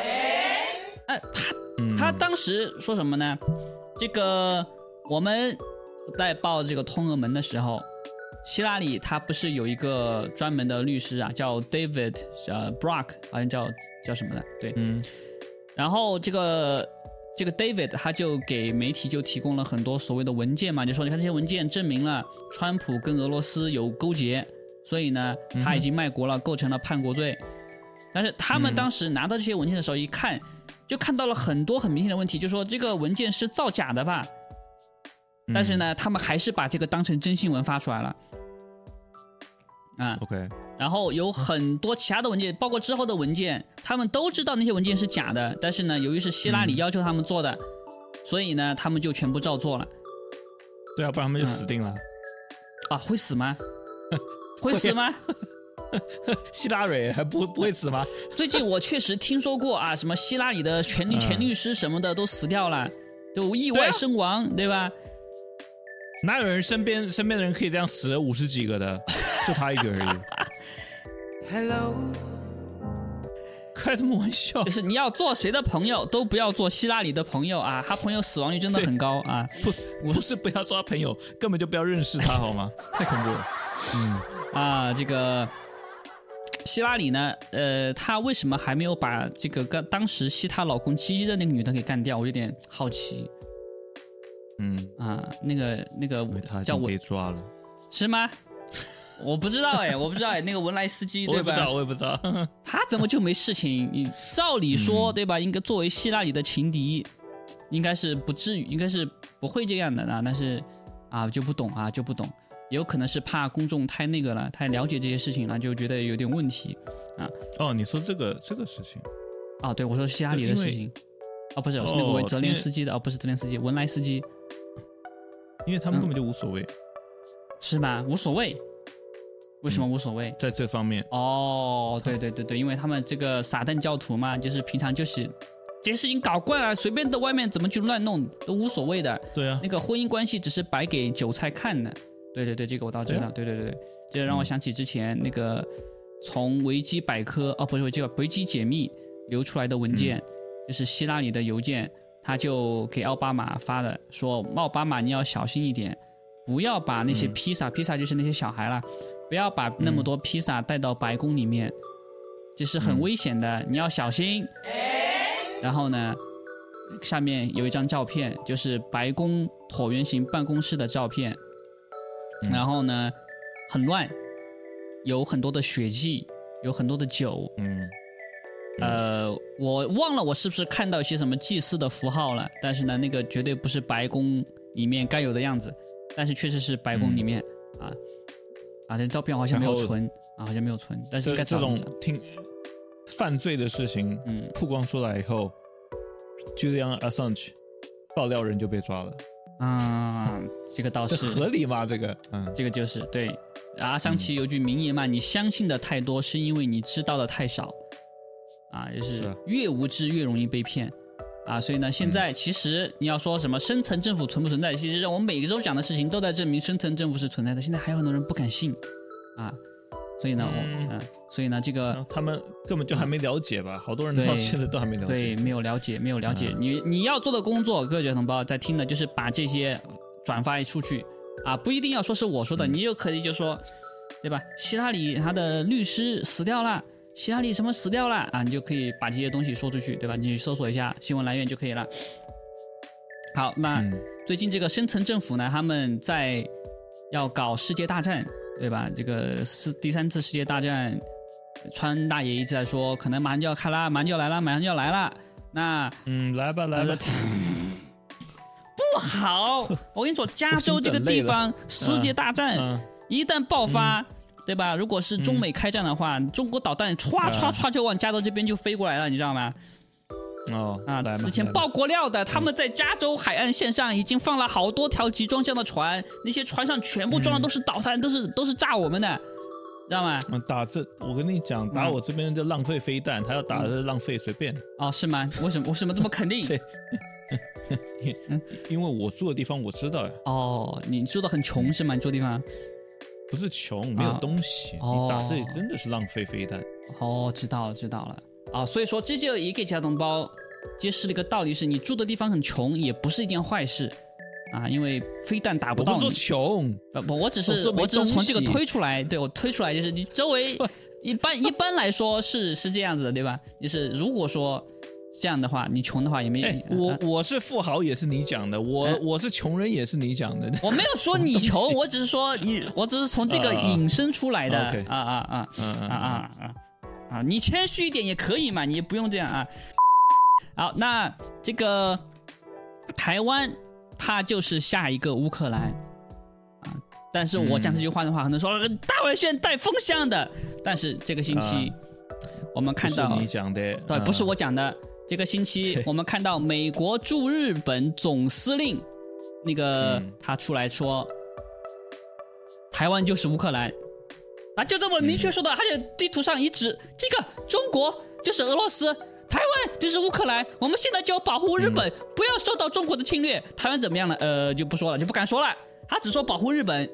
哎、他嗯，他当时说什么呢？这个我们在报这个通俄门的时候，希拉里他不是有一个专门的律师啊，叫 David 呃 Brock，好像叫叫什么的，对。嗯然后这个这个 David 他就给媒体就提供了很多所谓的文件嘛，就说你看这些文件证明了川普跟俄罗斯有勾结，所以呢他已经卖国了，构成了叛国罪。但是他们当时拿到这些文件的时候一看，就看到了很多很明显的问题，就说这个文件是造假的吧？但是呢，他们还是把这个当成真新闻发出来了。啊，，OK，然后有很多其他的文件，包括之后的文件，他们都知道那些文件是假的，但是呢，由于是希拉里要求他们做的，所以呢，他们就全部照做了。对啊，不然他们就死定了。啊，会死吗？会死吗？希拉蕊还不不会死吗？最近我确实听说过啊，什么希拉里的前律嗯前律师什么的都死掉了，都意外身亡，对吧？哪有人身边身边的人可以这样死了五十几个的？就他一个而已。Hello，开什么玩笑就？是你要做谁的朋友，都不要做希拉里的朋友啊，他朋友死亡率真的很高啊。不是不要做他朋友，根本就不要认识他好吗？太恐怖了。嗯啊，这个希拉里呢，呃，她为什么还没有把这个刚当时吸她老公鸡鸡的那个女的给干掉？我有点好奇嗯，啊。那个那个叫我经被抓了。是吗？我不知道哎，我不知道哎，那个文莱斯基对吧 我也不知？道，我也不知道。他怎么就没事情？你照理说、嗯对吧？应该作为希拉里的情敌，应该是不至于，应该是不会这样的啊。但是啊，就不懂啊，就不懂，有可能是怕公众太那个了，太了解这些事情了，就觉得有点问题啊哦，你说这个这个事情，啊。对我说希拉里的事情，哦，不是，是那个泽连斯基的，哦，不是泽连斯基，文莱斯基因为他们根本就无所谓，是吗？无所谓，为什么无所谓？在这方面，哦，对对对对，因为他们这个撒旦教徒嘛，就是平常就是这些事情搞惯了，随便到外面怎么去乱弄都无所谓的。对啊那，个婚姻关系只是摆给韭菜看的。对对对，这个我倒知道。对对对对，这让我想起之前那个从维基百科哦，不是维基百维基解密流出来的文件，就是希拉里的邮件，他就给奥巴马发的，说奥巴马你要小心一点，不要把那些嗯。披萨，披萨就是那些小孩啦，不要把那么多披萨带到白宫里面，这是很嗯。危险的，你要小心。然后呢，下面有一张照片，就是白宫椭圆形办公室的照片，嗯然后呢，很乱，有很多的血迹，有很多的酒，嗯，呃，我忘了我是不是看到一些什么祭祀的符号了，但是呢，那个绝对不是白宫里面该有的样子，但是确实是白宫里面、啊啊，这照片好像没有存啊，好像没有存，但是应该这种听犯罪的事情嗯。曝光出来以后，Julian Assange 爆料人就被抓了，啊，这个倒是合理吗？这个，嗯，这个就是对。阿桑奇有句名言嘛，你相信的太多，是因为你知道的太少。啊，就是越无知越容易被骗。啊，所以呢，现在其实你要说什么深层政府存不存在，其实我们每个周讲的事情都在证明深层政府是存在的。现在还有很多人不敢信，啊，所以呢，我嗯嗯，所以呢，这个他们根本就还没了解吧？好多人到现在都还没了解。对，没有了解，没有了解。嗯你你要做的工作，各位同胞在听的，就是把这些转发出去啊，不一定要说是我说的，嗯你就可以就说，对吧？希拉里他的律师死掉了，希拉里什么死掉了啊，你就可以把这些东西说出去，对吧？你去搜索一下新闻来源就可以了。好，那。嗯最近这个深层政府呢，他们在要搞世界大战，对吧？这个是第三次世界大战，川大爷一直在说，可能马上就要开啦，马上就要来了，马上就要来了。那嗯，来吧来吧，不好，我跟你说，加州这个地方世界大战嗯，一旦爆发，对吧？如果是中美开战的话，中国导弹歘歘歘就往加州这边就飞过来了，你知道吗？哦啊，来之前爆过料的，他们在加州海岸线上已经放了好多条集装箱的船，那些船上全部装的都是导弹，都是都是炸我们的，知道吗？嗯，打这，我跟你讲，打我这边就浪费飞弹，他要打的浪费随便。哦，是吗？为什么为什么这么肯定？对 因为我住的地方我知道呀，哦，你住的很穷是吗？你住的地方？不是穷，没有东西，哦你打这里真的是浪费飞弹。哦，知道了知道了。啊，所以说这就也给其他同胞揭示了一个道理：是你住的地方很穷，也不是一件坏事啊，因为非但打不到你。穷，不不，我只是我我只是从这个推出来，对我推出来就是你周围 一般一般来说是是这样子的，对吧？就是如果说这样的话，你穷的话也没、哎，我我是富豪也是你讲的，我哎我是穷人也是你讲的。我没有说你穷，我只是说你，我只是从这个啊啊啊引申出来的啊啊啊啊啊啊啊啊！你谦虚一点也可以嘛，你也不用这样啊。好，那这个台湾它就是下一个乌克兰。啊，但是我讲这句话的话，可能说呃大文轩带风向的，但是这个星期我们看到不是你讲的，对，嗯不是我讲的。这个星期我们看到美国驻日本总司令那个、嗯。他出来说，台湾就是乌克兰，啊，就这么明确说的，而且地图上一指，这个中国就是俄罗斯。台湾就是乌克兰，我们现在就要保护日本，不要受到中国的侵略。台湾怎么样了？呃，就不说了，就不敢说了。他只说保护日本，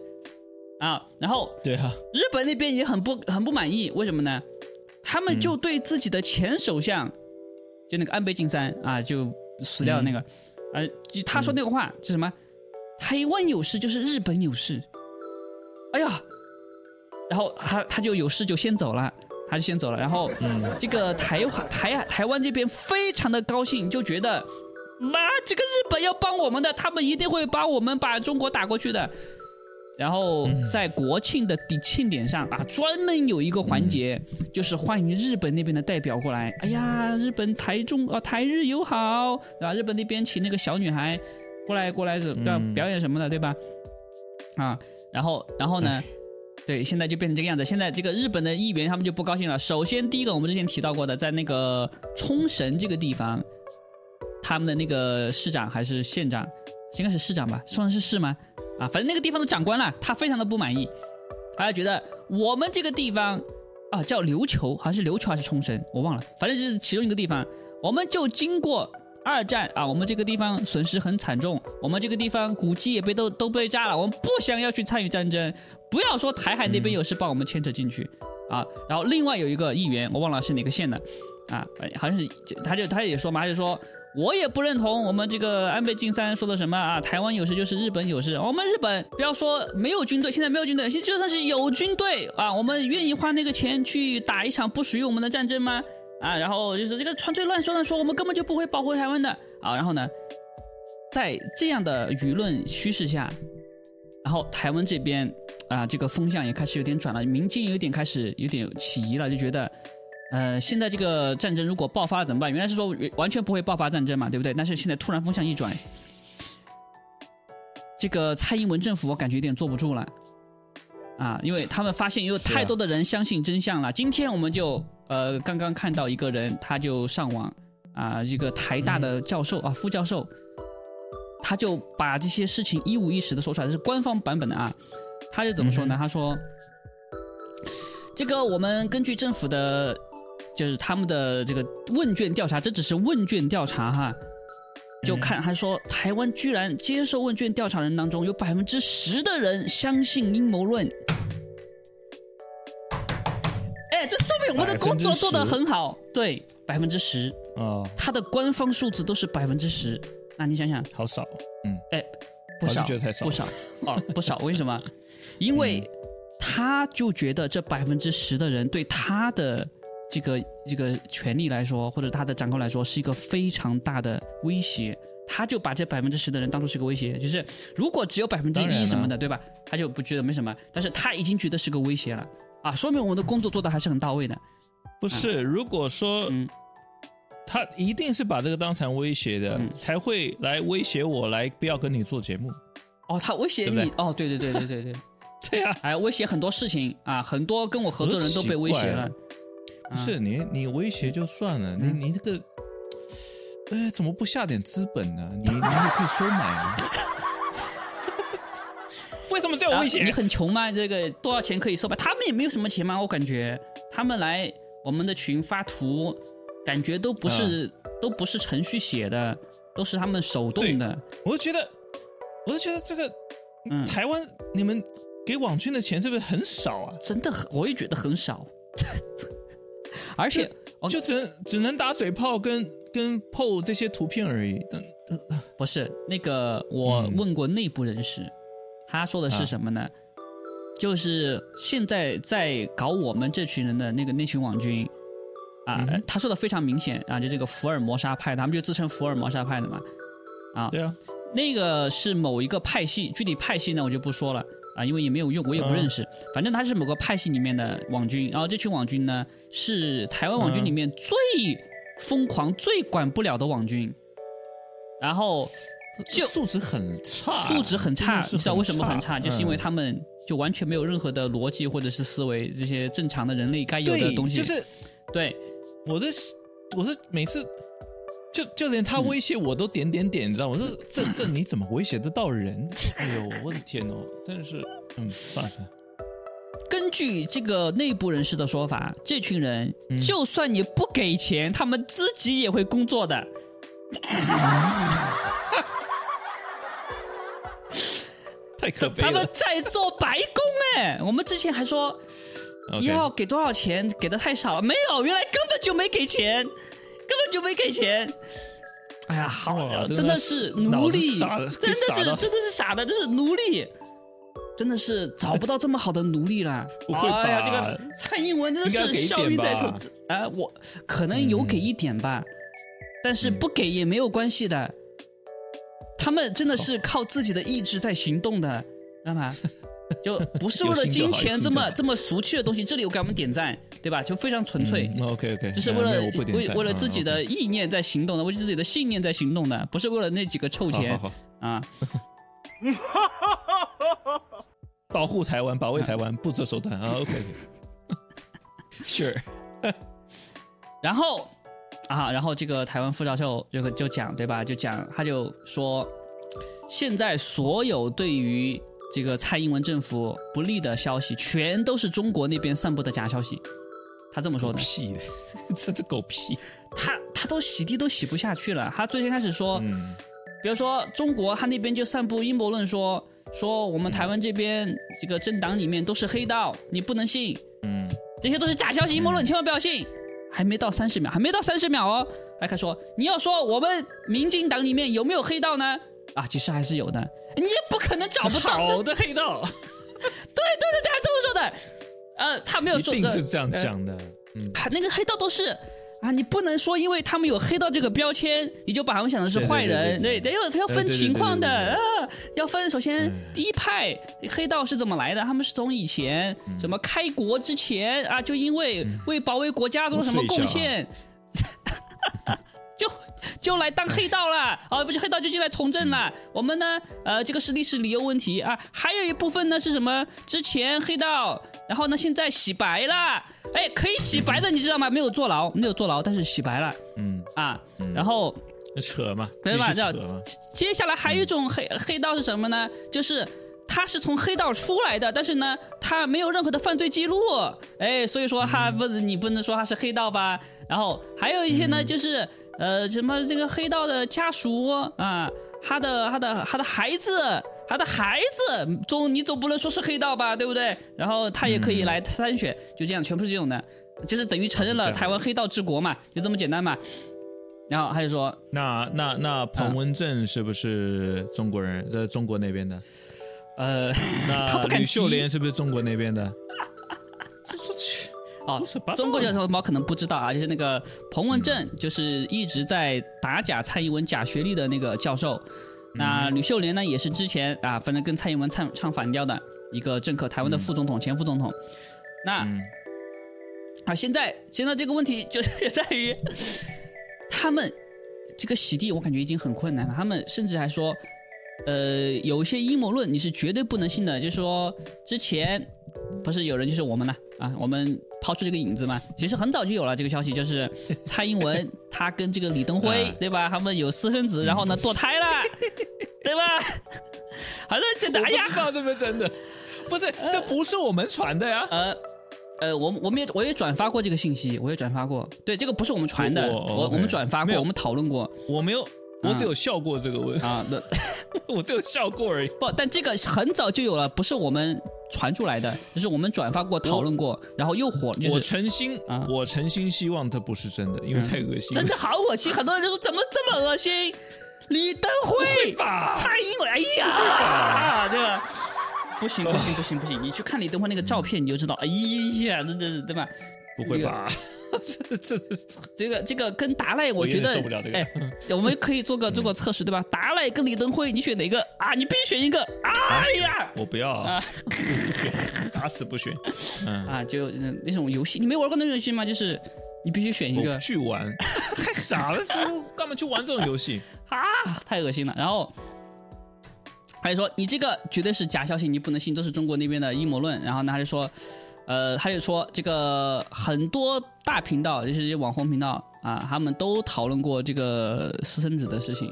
啊，然后对啊，日本那边也很不很不满意，为什么呢？他们就对自己的前首相，就那个安倍晋三啊，就死掉的那个，呃，就他说那个话是什么？台湾有事就是日本有事。哎呀，然后他他就有事就先走了，他就先走了。然后这个台湾台台湾这边非常的高兴，就觉得妈，这个日本要帮我们的，他们一定会帮我们把中国打过去的。然后在国庆的底庆典上啊，专门有一个环节，就是欢迎日本那边的代表过来。哎呀，日本台中啊，台日友好，对吧？日本那边请那个小女孩过来过来是表演什么的，对吧？啊，然后然后呢？对，现在就变成这个样子。现在这个日本的议员他们就不高兴了。首先，第一个我们之前提到过的，在那个冲绳这个地方，他们的那个市长还是县长，应该是市长吧？算是市吗？啊，反正那个地方的长官了，他非常的不满意，他就觉得我们这个地方啊叫琉球，好像是琉球还是冲绳，我忘了，反正就是其中一个地方，我们就经过二战啊，我们这个地方损失很惨重，我们这个地方古迹也被都都被炸了，我们不想要去参与战争，不要说台海那边有事把我们牵扯进去、啊。然后另外有一个议员，我忘了是哪个县的啊，好像是他就他也说嘛，他就说。我也不认同我们这个安倍晋三说的什么啊，台湾有事就是日本有事。我们日本不要说没有军队，现在没有军队，就算是有军队啊，我们愿意花那个钱去打一场不属于我们的战争吗？啊，然后就是这个纯粹乱说乱说，我们根本就不会保护台湾的啊。然后呢，在这样的舆论趋势下，然后台湾这边啊，这个风向也开始有点转了，民间有点开始有点起疑了，就觉得。呃，现在这个战争如果爆发了怎么办？原来是说完全不会爆发战争嘛，对不对？但是现在突然风向一转，这个蔡英文政府我感觉有点坐不住了，啊，因为他们发现有太多的人相信真相了。今天我们就呃刚刚看到一个人，他就上网啊，一个台大的教授啊，副教授，他就把这些事情一五一十的说出来，这是官方版本的啊。他是怎么说呢？他说，这个我们根据政府的。就是他们的这个问卷调查，这只是问卷调查哈，就看他说台湾居然接受问卷调查人当中有百分之十的人相信阴谋论，哎，这我的工作做得很好，对，百分之十，哦，他的官方数字都是百分之十，那你想想，好少，嗯，哎，不少，觉得太少。不少。哦，不少，为什么？因为他就觉得这百分之十的人对他的。这个这个权利来说，或者他的掌控来说，是一个非常大的威胁。他就把这百分之十的人当做是个威胁，就是如果只有百分之一什么的，对吧？他就不觉得没什么。但是他已经觉得是个威胁了啊，说明我们的工作做的还是很到位的。不是，如果说嗯他一定是把这个当成威胁的，嗯才会来威胁我，来不要跟你做节目。哦，他威胁对对你哦，对对对对对对，对呀、还 威胁很多事情啊，很多跟我合作人都被威胁了。不是你，你威胁就算了，你你这个哎，怎么不下点资本呢？你你也可以收买啊。为什么这样危险？啊你很穷吗？这个多少钱可以收吧？他们也没有什么钱吗，我感觉他们来我们的群发图，感觉都不是、嗯都不是程序写的，都是他们手动的。我就觉得，我就觉得这个、嗯台湾你们给网军的钱是不是很少啊？真的很，我也觉得很少。而且哦就只能只能打嘴炮跟跟 PO 这些图片而已。但不是那个，我嗯问过内部人士，他说的是什么呢？就是现在在搞我们这群人的那个那群网军啊，嗯他说的非常明显啊，就这个福尔摩沙派，他们就自称福尔摩沙派的嘛。啊，对啊，那个是某一个派系，具体派系呢我就不说了啊，因为也没有用，我也不认识。反正他是某个派系里面的网军，然后这群网军呢是台湾网军里面最疯狂、最管不了的网军。然后就素质很差，素质很差，你知道为什么很差？嗯就是因为他们就完全没有任何的逻辑或者是思维，这些正常的人类该有的，东西。就是对，我的我是每次。就就连他威胁我都点点点，你知道吗？我说这这你怎么威胁得到人？哎呦，我的天哦，真的是，嗯，算了算了，根据这个内部人士的说法，这群人嗯就算你不给钱，他们自己也会工作的。太可悲他们。在做白工哎！我们之前还说要给多少钱，给的太少了，没有，原来根本就没给钱，根本就没给钱。哎呀，好哇，真真的的是奴隶，真的是真的是傻的，这是奴隶，真的是找不到这么好的奴隶了。不会哎呀，这个蔡英文真的是效应点吧在手啊！我可能有给一点吧，但是不给也没有关系的。他们真的是靠自己的意志在行动的，知道吗？就不是为了金钱这么这么俗气的东西。这里我给他们点赞，对吧？就非常纯粹。OK OK，这是为了为为了自己嗯的意念在行动的，为自己的信念在行动的，不是为了那几个臭钱好好，啊！保护台湾，保卫台湾，不择手段啊。OK OK，Sure，然后啊，然后这个台湾副教授就就讲对吧？就讲他就说，现在所有对于这个蔡英文政府不利的消息，全都是中国那边散布的假消息。他这么说的，屁，这这狗屁。他他都洗地都洗不下去了。他最先开始说，嗯比如说中国，他那边就散布阴谋论说，说我们台湾这边这个政党里面都是黑道，你不能信，嗯，这些都是假消息、阴谋论，千万不要信。还没到三十秒，还没到三十秒哦，来看说你要说我们民进党里面有没有黑道呢？啊，其实还是有的，你也不可能找不到。好的黑道，对 对对，他是这么说的。呃，他没有说一定是这样呃讲的。嗯，他，那个黑道都是啊，你不能说因为他们有黑道这个标签，你就把他们想的是坏人，对对，得有要分情况的啊，要分。首先嗯，第一派黑道是怎么来的？他们是从以前嗯什么开国之前啊，就因为为保卫国家做了什么贡献，就就来当黑道了，哦，不是黑道就进来从政了。我们呢，呃，这个是历史理由问题啊。还有一部分呢是什么？之前黑道，然后呢现在洗白了，哎，可以洗白的，你知道吗？没有坐牢，没有坐牢，但是洗白了嗯，啊。然后扯嘛，对吧？接下来还有一种黑黑道是什么呢？就是他是从黑道出来的，但是呢，他没有任何的犯罪记录，哎，所以说他不，你不能说他是黑道吧？然后还有一些呢，就是呃，什么这个黑道的家属啊，他的他的他的孩子。他的孩子总你总不能说是黑道吧，对不对？然后他也可以来参选，就这样，全部是这种的，就是等于承认了台湾黑道治国嘛，就这么简单嘛。然后他就说，那那那彭文正是不是中国人？在中国那边的？呃，那 吕不敢秀莲是不是中国那边的？这这中国的同胞可能不知道啊，就是那个彭文正，就是一直在打假蔡英文假学历的那个教授。那吕秀莲呢，也是之前啊，反正跟蔡英文唱唱反调的一个政客，台湾的副总统、前副总统。那嗯啊，现在现在这个问题就是在于，他们这个洗地，我感觉已经很困难了。他们甚至还说，呃，有一些阴谋论你是绝对不能信的，就是说之前不是有人就是我们呢，啊，我们抛出这个影子嘛，其实很早就有了这个消息，就是 蔡英文她跟这个李登辉啊对吧？他们有私生子，然后呢堕胎了，对吧？好像觉得我哎呀，不知道是不是真的，不是，这不是我们传的呀。呃。呃，我我们也我也转发过这个信息，我也转发过。对，这个不是我们传的，我我我我们转发过，我们讨论过我没有，我只有笑过这个问，啊。那 我只有笑过而已。不，但这个很早就有了，不是我们传出来的，就是我们转发过、讨论过，然后又火我诚心啊，我诚心希望它不是真的，因为太恶心了。真的好恶心，很多人就说怎么这么恶心？李登辉、吧？蔡英文，哎呀，对吧？不行不行不行不行，你去看李登辉那个照片，你就知道，哎呀，这这对吧？不会吧？这这这这个这个跟达赖，我觉得受不了这个哎，我们可以做个做个测试，对吧？达赖跟李登辉，你选哪个啊？你必须选一个，哎呀！我不要 打死不选。嗯，啊，就呃那种游戏，你没玩过那种游戏吗？就是你必须选一个去玩，太傻了，这干嘛去玩这种游戏？啊，太恶心了。然后他就说你这个绝对是假消息，你不能信，这是中国那边的阴谋论。然后呢，他就说，呃，他就说这个很多大频道，就是这些网红频道啊，他们都讨论过这个私生子的事情。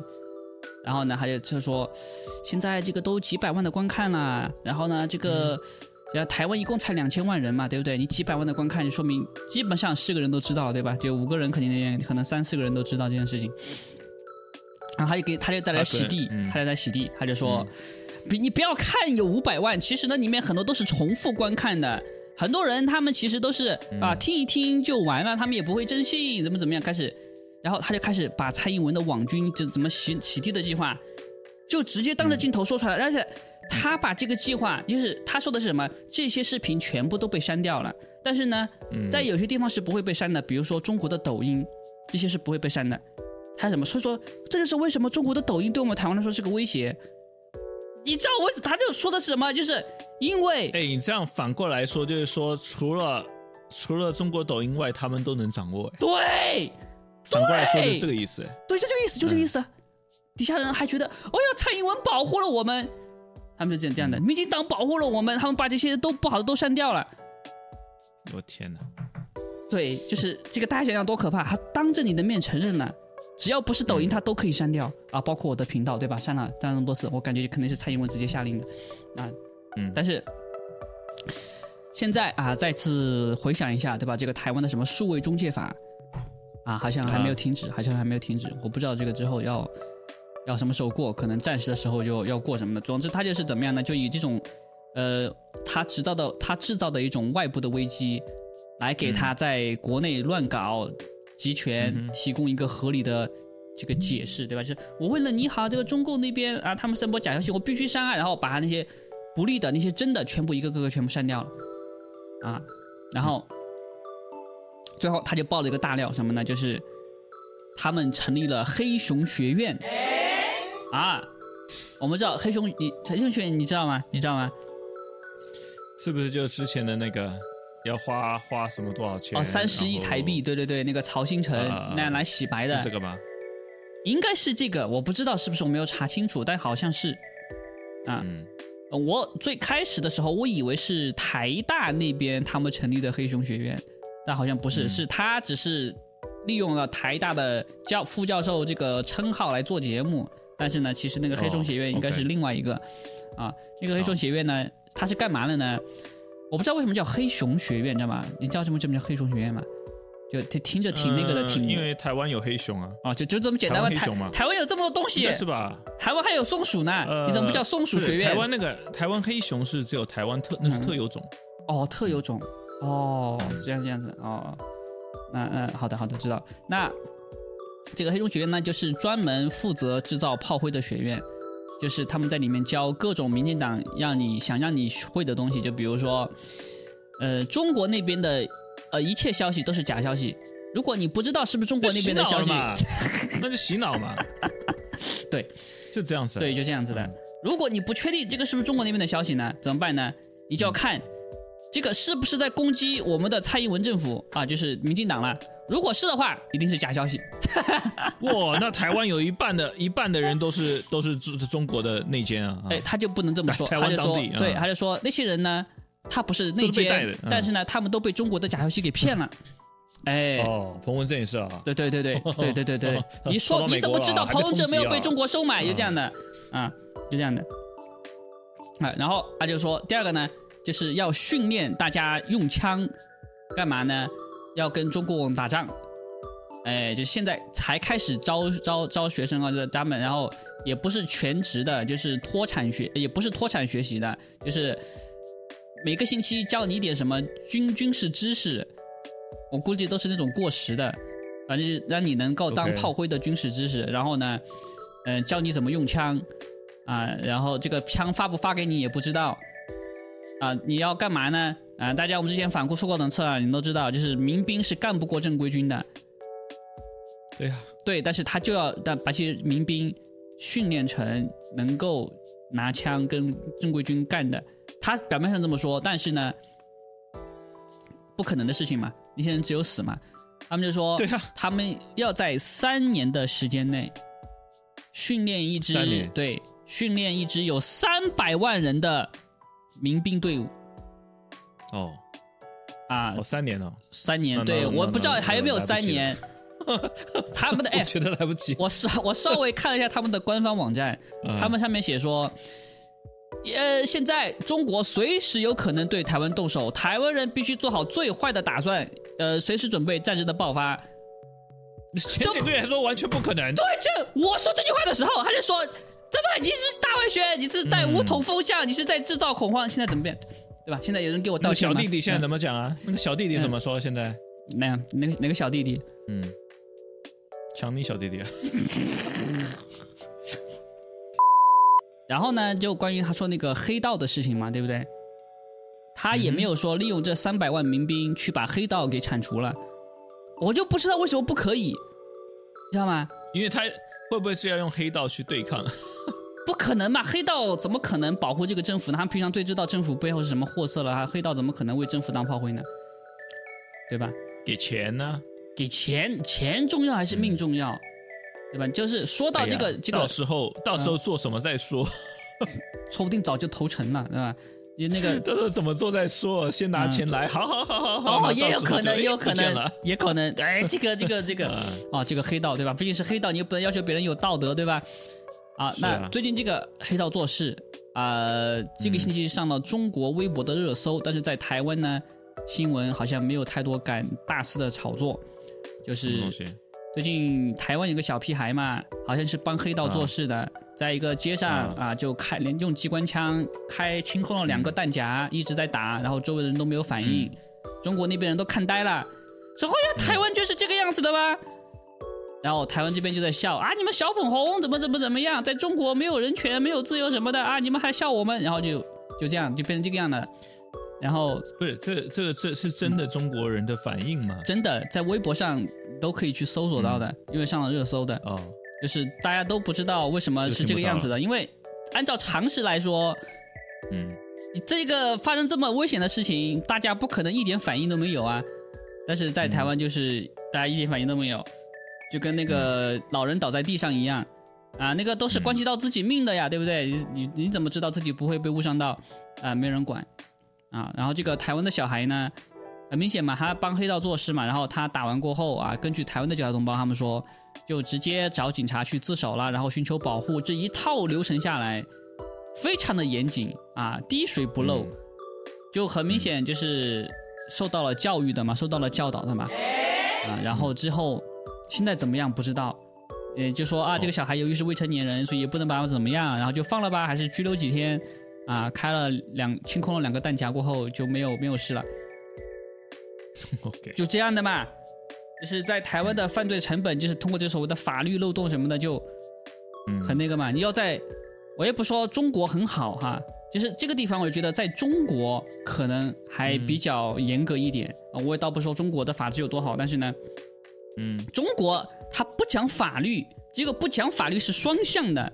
然后呢，他就就说，现在这个都几百万的观看啦，然后呢，这个。然后台湾一共才两千万人嘛，对不对？你几百万的观看，就说明基本上是个人都知道了，对吧？就五个人肯定可能三四个人都知道这件事情。然后他就给他就带来洗地，他就在洗地，他就说，比你不要看有五百万，其实呢里面很多都是重复观看的，很多人他们其实都是啊听一听就完了，他们也不会真信，怎么怎么样开始，然后他就开始把蔡英文的网军就怎么洗洗地的计划，就直接当着镜头说出来，而且他把这个计划就是他说的是什么，这些视频全部都被删掉了，但是呢，在有些地方是不会被删的，比如说中国的抖音，这些是不会被删的。还有什么？所以说，这就是为什么中国的抖音对我们台湾来说是个威胁。你知道为什他就说的是什么？就是因为哎，你这样反过来说，就是说，除了除了中国抖音外，他们都能掌握。哎对反过来说是这个意思。哎对，就这个意思，就这个意思。底下人还觉得，哦呀，蔡英文保护了我们，他们就这样这样的，民进党保护了我们，他们把这些都不好的都删掉了。我天哪！对，就是这个，大家想想多可怕！他当着你的面承认了，只要不是抖音，他都可以删掉啊，包括我的频道，对吧？删了删了那么多次，我感觉肯定是蔡英文直接下令的啊。嗯但是现在啊，再次回想一下，对吧？这个台湾的什么数位中介法啊，好像还没有停止，好像还没有停止。我不知道这个之后要要什么时候过，可能暂时的时候就要过什么的。总之，他就是怎么样呢？就以这种呃，他制造的他制造的一种外部的危机，来给他在国内乱搞集权提供一个合理的。这个解释对吧？就是我为了你好，这个中共那边啊，他们散播假消息，我必须删啊，然后把他那些不利的、那些真的全部一个个个全部删掉了啊，然后最后他就爆了一个大料，什么呢？就是他们成立了黑熊学院啊。我们知道黑熊，你黑熊学院你知道吗？你知道吗？是不是就之前的那个要花花什么多少钱？哦，三十亿台币，对对对，那个曹新成啊那样来洗白的是这，个吗？应该是这个，我不知道是不是我没有查清楚，但好像是啊。嗯，呃我最开始的时候，我以为是台大那边他们成立的黑熊学院，但好像不是，嗯是他只是利用了台大的教副教授这个称号来做节目。但是呢，其实那个黑熊学院哦应该是另外一个、啊。这个黑熊学院呢，它是干嘛的呢？我不知道为什么叫黑熊学院，你知道吗？你知道什么这么叫黑熊学院吗？就听听着挺那个的，呃挺因为台湾有黑熊啊，啊，就就这么简单吗？台台湾黑熊吗台湾有这么多东西，是吧？台湾还有松鼠呢，呃，你怎么不叫松鼠学院？台湾那个台湾黑熊是只有台湾特，那是特有种。哦，特有种，哦，这样这样子，哦，那嗯，好的好的，知道。那这个黑熊学院呢，就是专门负责制造炮灰的学院，就是他们在里面教各种民进党让你想让你会的东西，就比如说，呃，中国那边的呃一切消息都是假消息，如果你不知道是不是中国那边的消息，那就洗脑嘛。对，就这样子。对，就这样子的。如果你不确定这个是不是中国那边的消息呢，怎么办呢？你就要看这个是不是在攻击我们的蔡英文政府啊，就是民进党了。如果是的话，一定是假消息。哇，那台湾有一半的一半的人都是都是中中国的内奸啊。哎，他就不能这么说，台他就说湾当地，对，啊他就说那些人呢他不是内奸但是呢，他们都被中国的假消息给骗了。哎，哦，彭文正也是啊，对对对对对对对对，你 说你怎么知道彭文正没有被中国收买？就这样的啊，就这样的。啊，然后他就说，第二个呢，就是要训练大家用枪，干嘛呢？要跟中共打仗。哎，就现在才开始招招招学生啊，就是他们，然后也不是全职的，就是脱产学，也不是脱产学习的，就是每个星期教你一点什么军军事知识，我估计都是那种过时的，反正就是让你能够当炮灰的军事知识。然后呢，嗯、教你怎么用枪啊，然后这个枪发不发给你也不知道啊，你要干嘛呢？啊，大家我们之前反复说过两次了，你们都知道，就是民兵是干不过正规军的，对呀，对，但是他就要但把这些民兵训练成能够拿枪跟正规军干的。他表面上这么说，但是呢，不可能的事情嘛，那些人只有死嘛。他们就说，对呀，他们要在三年的时间内训练一支对训练一支有三百万人的民兵队伍。哦，啊哦，，三年了，三年。对，我不知道还有没有三年。他们的哎我，觉得来不及，我稍我稍微看了一下他们的官方网站，嗯。他们上面写说，呃，现在中国随时有可能对台湾动手，台湾人必须做好最坏的打算，呃，随时准备战争的爆发。前几个月还说完全不可能，对，这我说这句话的时候，他就说，怎么？你是大外宣，你是带武统风向，你是在制造恐慌，现在怎么变？对吧？现在有人给我道歉小弟弟现在怎么讲啊？那个小弟弟怎么说？现在，那样哪个哪个小弟弟？嗯，强尼小弟弟啊，然后呢，就关于他说那个黑道的事情嘛，对不对？他也没有说利用这三百万民兵去把黑道给铲除了，我就不知道为什么不可以，你知道吗？因为他会不会是要用黑道去对抗？不可能嘛，黑道怎么可能保护这个政府呢？他们平常最知道政府背后是什么货色了啊，黑道怎么可能为政府当炮灰呢？对吧？给钱呢？给钱，钱重要还是命重要？对吧？就是说到这个、哎这个到，时候到时候做什么再说，说不定早就投诚了，对吧？你那个 到时候怎么做再说，先拿钱来，好好好好好，哦，也有可能，也有可能，，也可能，哎，这个这个这个，嗯哦，这个黑道对吧？毕竟是黑道，你又不能要求别人有道德对吧？啊，啊那最近这个黑道做事啊、这个星期上了中国微博的热搜，但是在台湾呢，新闻好像没有太多敢大肆的炒作，就是？最近台湾有个小屁孩嘛，好像是帮黑道做事的，在一个街上啊。就开连用机关枪开清空了两个弹夹，一直在打，然后周围人都没有反应，中国那边人都看呆了，说：“哎呀，台湾就是这个样子的吗？”然后台湾这边就在笑啊，你们小粉红怎么怎么怎么样，在中国没有人权、没有自由什么的啊，你们还笑我们，然后就就这样就变成这个样的，然后不是这这个这是真的中国人的反应吗？真的在微博上都可以去搜索到的，因为上了热搜的。哦，就是大家都不知道为什么是这个样子的，因为按照常识来说，嗯，这个发生这么危险的事情，大家不可能一点反应都没有啊。但是在台湾就是大家一点反应都没有，就跟那个老人倒在地上一样啊，那个都是关系到自己命的呀，对不对？你你你怎么知道自己不会被误伤到啊？没人管啊。然后这个台湾的小孩呢，很明显嘛，他帮黑道做事嘛，然后他打完过后啊，根据台湾的警察同胞他们说，就直接找警察去自首了，然后寻求保护，这一套流程下来，非常的严谨啊，滴水不漏，嗯就很明显就是受到了教育的嘛，受到了教导的嘛，啊，然后之后现在怎么样不知道。呃，就说啊，这个小孩由于是未成年人，所以也不能把他怎么样，然后就放了吧，还是拘留几天，啊，开了两清空了两个弹夹过后就没有没有事了。OK，就这样的嘛，就是在台湾的犯罪成本，就是通过这所谓的法律漏洞什么的，就嗯，很那个嘛。你要在，我也不说中国很好哈，就是这个地方，我觉得在中国可能还比较严格一点啊。我也倒不说中国的法治有多好，但是呢，嗯中国它不讲法律，这个不讲法律是双向的，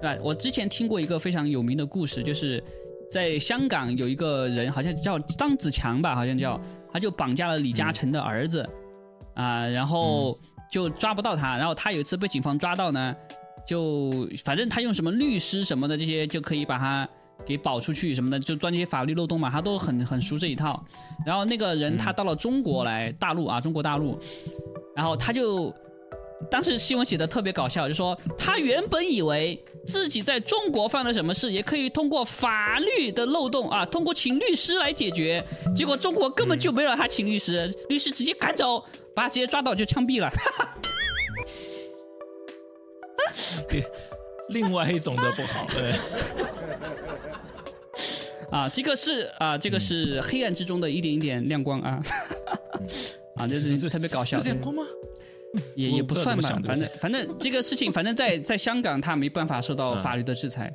对吧？我之前听过一个非常有名的故事，就是在香港有一个人，好像叫张子强吧，好像叫，他就绑架了李嘉诚的儿子，啊、然后就抓不到他，然后他有一次被警方抓到呢，就反正他用什么律师什么的这些就可以把他给保出去什么的，就钻这些法律漏洞嘛，他都很很熟这一套。然后那个人他到了中国来，大陆啊，中国大陆，然后他就。当时新闻写的特别搞笑，就说他原本以为自己在中国犯了什么事，也可以通过法律的漏洞啊，通过请律师来解决。结果中国根本就没让他请律师，律师直接赶走，把他直接抓到就枪毙了。另外一种的不好，对。啊，这个是啊，这个是黑暗之中的一点一点亮光啊。啊，这是特别搞笑。亮光吗？也也不算吧，反正 反正这个事情，反正在在香港他没办法受到法律的制裁，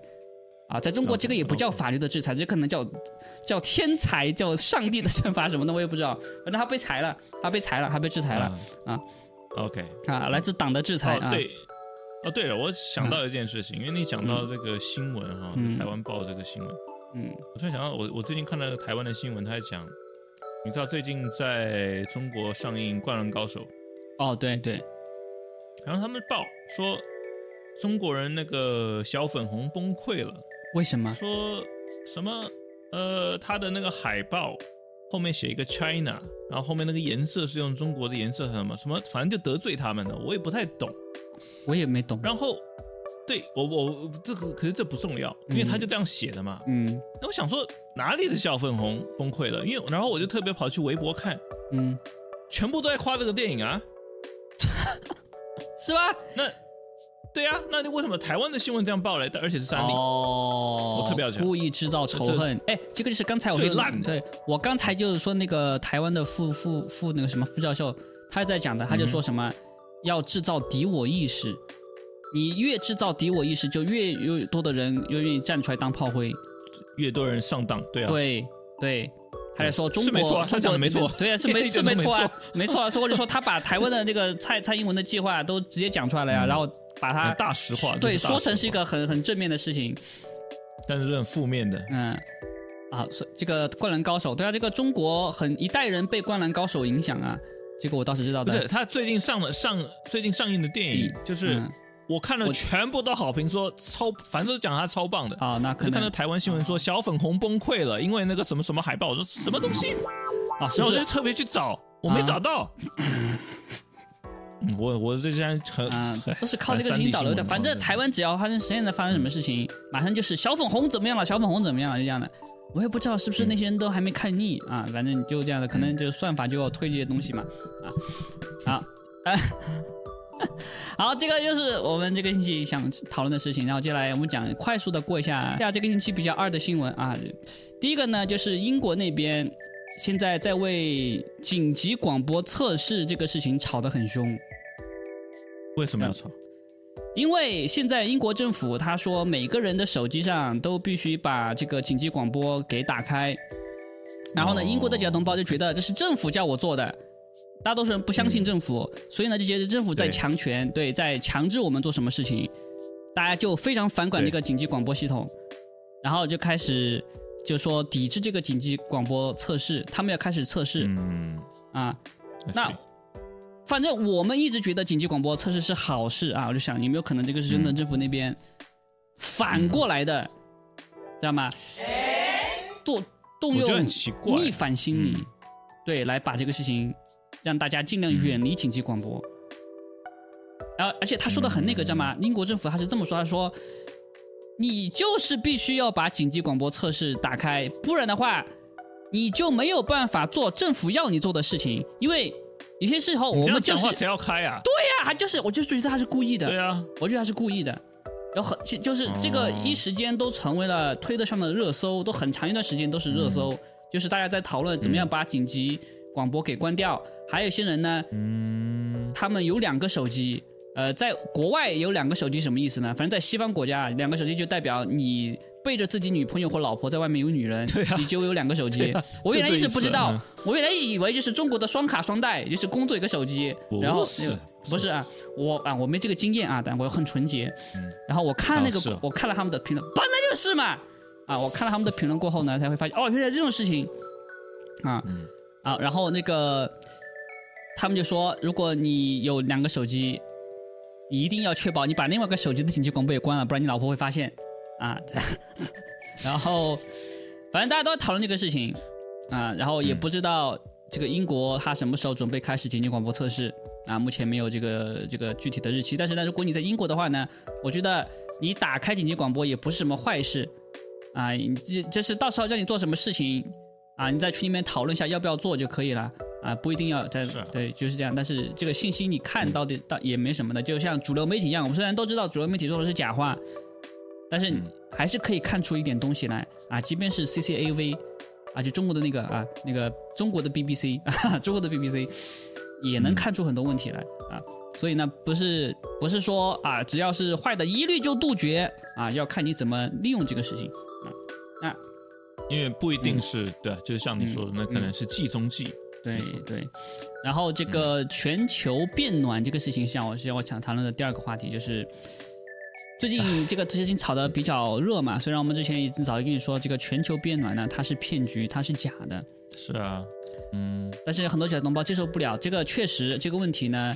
啊，在中国这个也不叫法律的制裁，这可能叫叫天才，叫上帝的惩罚什么的，我也不知道。反正他被裁了，他被裁了，他被制裁了啊。OK 啊，来自党的制裁啊。对，哦对了，我想到一件事情，因为你讲到这个新闻哈，台湾报这个新闻，嗯，我突然想到，我我最近看到台湾的新闻，他在讲，你知道最近在中国上映《灌篮高手》。哦，对对，然后他们报说中国人那个小粉红崩溃了，为什么？说什么？呃，他的那个海报后面写一个 China，然后后面那个颜色是用中国的颜色，什么什么，反正就得罪他们了。我也不太懂，我也没懂。然后，对我我这个可是这不重要，因为他就这样写的嘛。嗯。那我想说哪里的小粉红崩溃了？因为然后我就特别跑去微博看，嗯，全部都在夸这个电影啊。是吧？那对啊，那你为什么台湾的新闻这样报嘞？而且是三立哦，我特别要故意制造仇恨。哎，这个就是刚才我说的，对我刚才就是说那个台湾的副副副那个什么副教授，他在讲的，他就说什么要制造敌我意识，你越制造敌我意识，就越越多的人越愿意站出来当炮灰，越多人上当。对啊，对对。他在说中国，他讲的没错，对啊，是没 是没错啊，没错 啊。说我就说他把台湾的那个蔡蔡英文的计划都直接讲出来了呀，然后把它大实话，对，说成是一个很很正面的事情，但是是很负面的。嗯，啊，所这个灌篮高手，对啊，这个中国很一代人被灌篮高手影响啊，这个我倒是知道的。不是他最近上了上最近上映的电影就是。我看了全部都好评，说超，反正都讲他超棒的啊。那可能看到台湾新闻说小粉红崩溃了，因为那个什么什么海报，我说什么东西啊？然后我就特别去找，我没找到。我我这些很都是靠这个事情找流的。反正台湾只要发生现在发生什么事情，马上就是小粉红怎么样了，小粉红怎么样了，就这样的。我也不知道是不是那些人都还没看腻啊，反正就这样的，可能这个算法就要推这些东西嘛啊好。好，这个就是我们这个星期想讨论的事情。然后接下来我们讲快速的过一下下这个星期比较二的新闻啊。第一个呢，就是英国那边现在在为紧急广播测试这个事情吵得很凶。为什么要吵？因为现在英国政府他说每个人的手机上都必须把这个紧急广播给打开。然后呢，英国的交通报就觉得这是政府叫我做的。大多数人不相信政府，所以呢就觉得政府在强权，对，在强制我们做什么事情，大家就非常反感这个紧急广播系统，然后就开始就说抵制这个紧急广播测试，他们要开始测试，嗯，啊，那反正我们一直觉得紧急广播测试是好事啊，我就想有没有可能这个是真的政府那边反过来的，知道吗？动动用逆反心理，对，来把这个事情。让大家尽量远离紧急广播，然后而且他说的很那个，知道吗？英国政府他是这么说，他说，你就是必须要把紧急广播测试打开，不然的话，你就没有办法做政府要你做的事情，因为有些时候我们就是谁要开呀？对呀，他就是我就觉得他是故意的，对呀，我觉得他是故意的，有很就是这个一时间都成为了推特上的热搜，都很长一段时间都是热搜，就是大家在讨论怎么样把紧急广播给关掉。还有些人呢，嗯，他们有两个手机，呃，在国外有两个手机什么意思呢？反正在西方国家，两个手机就代表你背着自己女朋友或老婆在外面有女人，你就有两个手机。我原来一直不知道，我原来以为就是中国的双卡双待，就是工作一个手机。然后不是啊，我啊我没这个经验啊，但我很纯洁。然后我看那个，我看了他们的评论，本来就是嘛。啊，我看了他们的评论过后呢，才会发现哦，原来这种事情啊啊，然后那个。他们就说，如果你有两个手机，你一定要确保你把另外一个手机的紧急广播也关了，不然你老婆会发现。啊，然后反正大家都在讨论这个事情啊，然后也不知道这个英国它什么时候准备开始紧急广播测试啊，目前没有这个这个具体的日期。但是呢，如果你在英国的话呢，我觉得你打开紧急广播也不是什么坏事啊，这这是到时候叫你做什么事情啊，你在群里面讨论一下要不要做就可以了。啊，不一定要在对，就是这样。但是这个信息你看到的倒也没什么的，就像主流媒体一样，我们虽然都知道主流媒体说的是假话，但是还是可以看出一点东西来啊。即便是 CCAV 啊，就中国的那个啊，那个中国的 BBC 啊，中国的 BBC 也能看出很多问题来啊。所以呢，不是不是说啊，只要是坏的，一律就杜绝啊，要看你怎么利用这个事情啊。那因为不一定是、对，就是像你说的，那可能是计中计。对对，然后这个全球变暖这个事情，像我是我想谈论的第二个话题，就是最近 这个事情炒的比较热嘛。虽然我们之前已经早就跟你说，这个全球变暖呢，它是骗局，它是假的，是啊，嗯，但是很多小同胞接受不了。这个确实这个问题呢，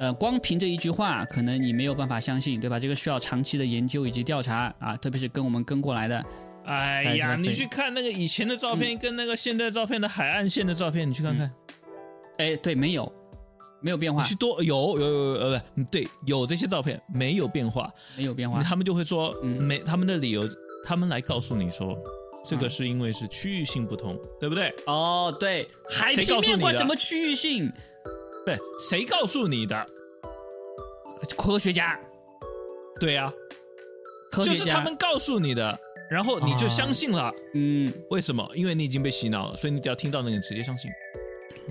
呃，光凭这一句话，可能你没有办法相信，对吧？这个需要长期的研究以及调查啊，特别是跟我们跟过来的。哎呀，你去看那个以前的照片，跟那个现在照片的海岸线的照片，你去看看，哎，对，没有，没有变化你，去多有有有呃不嗯对，有这些照片没有变化，没有变化。他们就会说嗯没他们的理由，他们来告诉你说。这个是因为是区域性不同，对不对？哦，对，海谁平面管什么区域性？对，谁告诉你的？科学家，对呀、就是他们告诉你的，然后你就相信了。嗯为什么？因为你已经被洗脑了，所以你只要听到那个直接相信。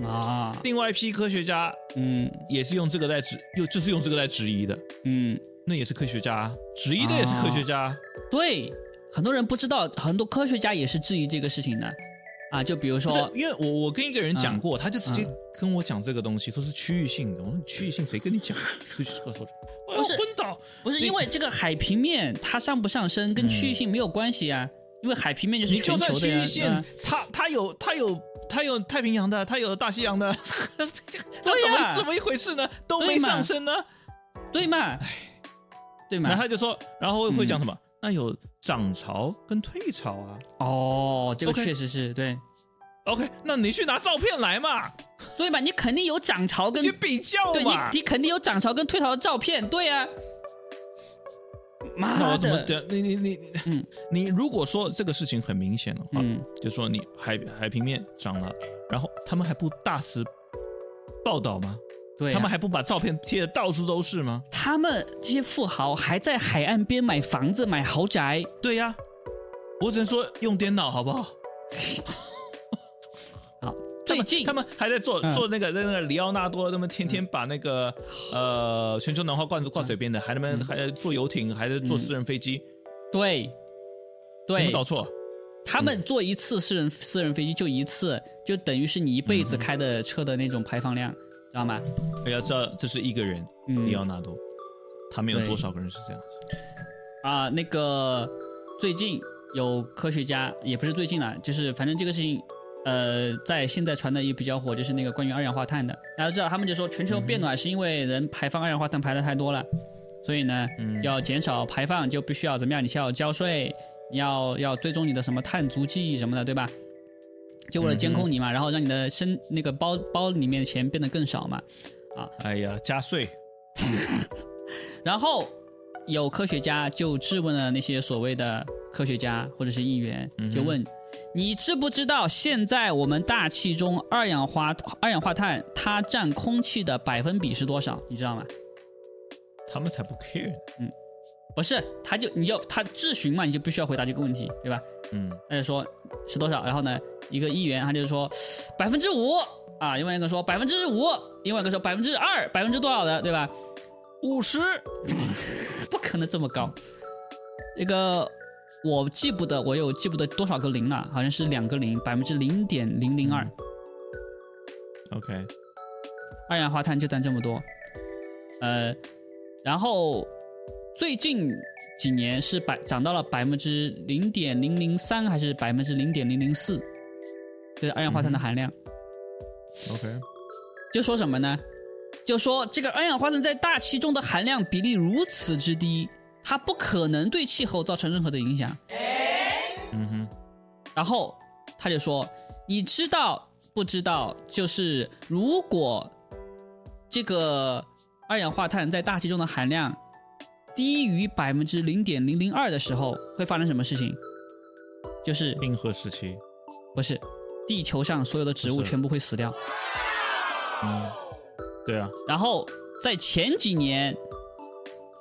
啊，另外一批科学家嗯也是用这个在质，又就是用这个在质疑的，嗯，那也是科学家啊，质疑的也是科学家啊。对，很多人不知道，很多科学家也是质疑这个事情的啊，就比如说，因为我我跟一个人讲过，他就直接嗯跟我讲这个东西，说是区域性的。我说你区域性谁跟你讲？我要不是昏倒。不是因为这个海平面它上不上升跟区域性没有关系啊，因为海平面就是你就算全球的呀，区域性，它它有它有它有太平洋的，它有大西洋的，这 对怎呀么怎么一回事呢？都没上升呢？对嘛？对嘛然后？他就说，然后会讲什嗯么？那有涨潮跟退潮啊。哦，这个确实是对 OK，那你去拿照片来嘛，对吧？你肯定有涨潮跟去比较对你嘛。你肯定有涨潮跟退潮的照片，对呀、那妈的，我怎么讲？你你你，嗯你如果说这个事情很明显的话，嗯，就说你海海平面涨了，然后他们还不大肆报道吗？对啊、他们还不把照片贴的到处都是吗？他们这些富豪还在海岸边买房子、买豪宅，对呀、我只能说用电脑好不好？好，最近。他们还在做嗯。做那个那个里奥纳多，他们天天把那个呃全球暖化挂挂嘴边的，还他们还在坐游艇，还在坐私人飞机，对。有没有搞错？他们坐一次私人私人飞机就一次，就等于是你一辈子开的车的那种排放量，知道吗？要知道这是一个人，嗯里奥纳多，他们有多少个人是这样子？啊，那个最近有科学家，也不是最近了，就是反正这个事情，呃，在现在传的也比较火，就是那个关于二氧化碳的。大家知道，他们就说全球变暖是因为人排放二氧化碳排的太多了，所以呢，嗯要减少排放就必须要怎么样？你需要交税，你要要追踪你的什么碳足迹什么的，对吧？就为了监控你嘛，然后让你的身那个包包里面的钱变得更少嘛。啊哎呀，加税，然后有科学家就质问了那些所谓的科学家或者是议员，就问你知不知道现在我们大气中二氧化二氧化碳它占空气的百分比是多少？你知道吗？他们才不 care 呢。不是，他就你就他质询嘛，你就必须要回答这个问题，对吧？嗯，他就说是多少，然后呢，一个议员他就说百分之五啊，另外一个说百分之五，另外一个说百分之二，百分之多少的，对吧？五十，不可能这么高。那个我记不得，我有记不得多少个零了，好像是两个零，百分之零点零零二，OK，二氧化碳就占这么多。呃，然后最近几年是百涨到了百分之零点零零三，还是百分之零点零零四？这是二氧化碳的含量。OK，就说什么呢？就说这个二氧化碳在大气中的含量比例如此之低，它不可能对气候造成任何的影响。嗯哼，然后他就说：“你知道不知道？就是如果这个二氧化碳在大气中的含量低于百分之零点零零二的时候，会发生什么事情？就是冰河时期，不是地球上所有的植物全部会死掉。嗯，对啊，然后在前几年，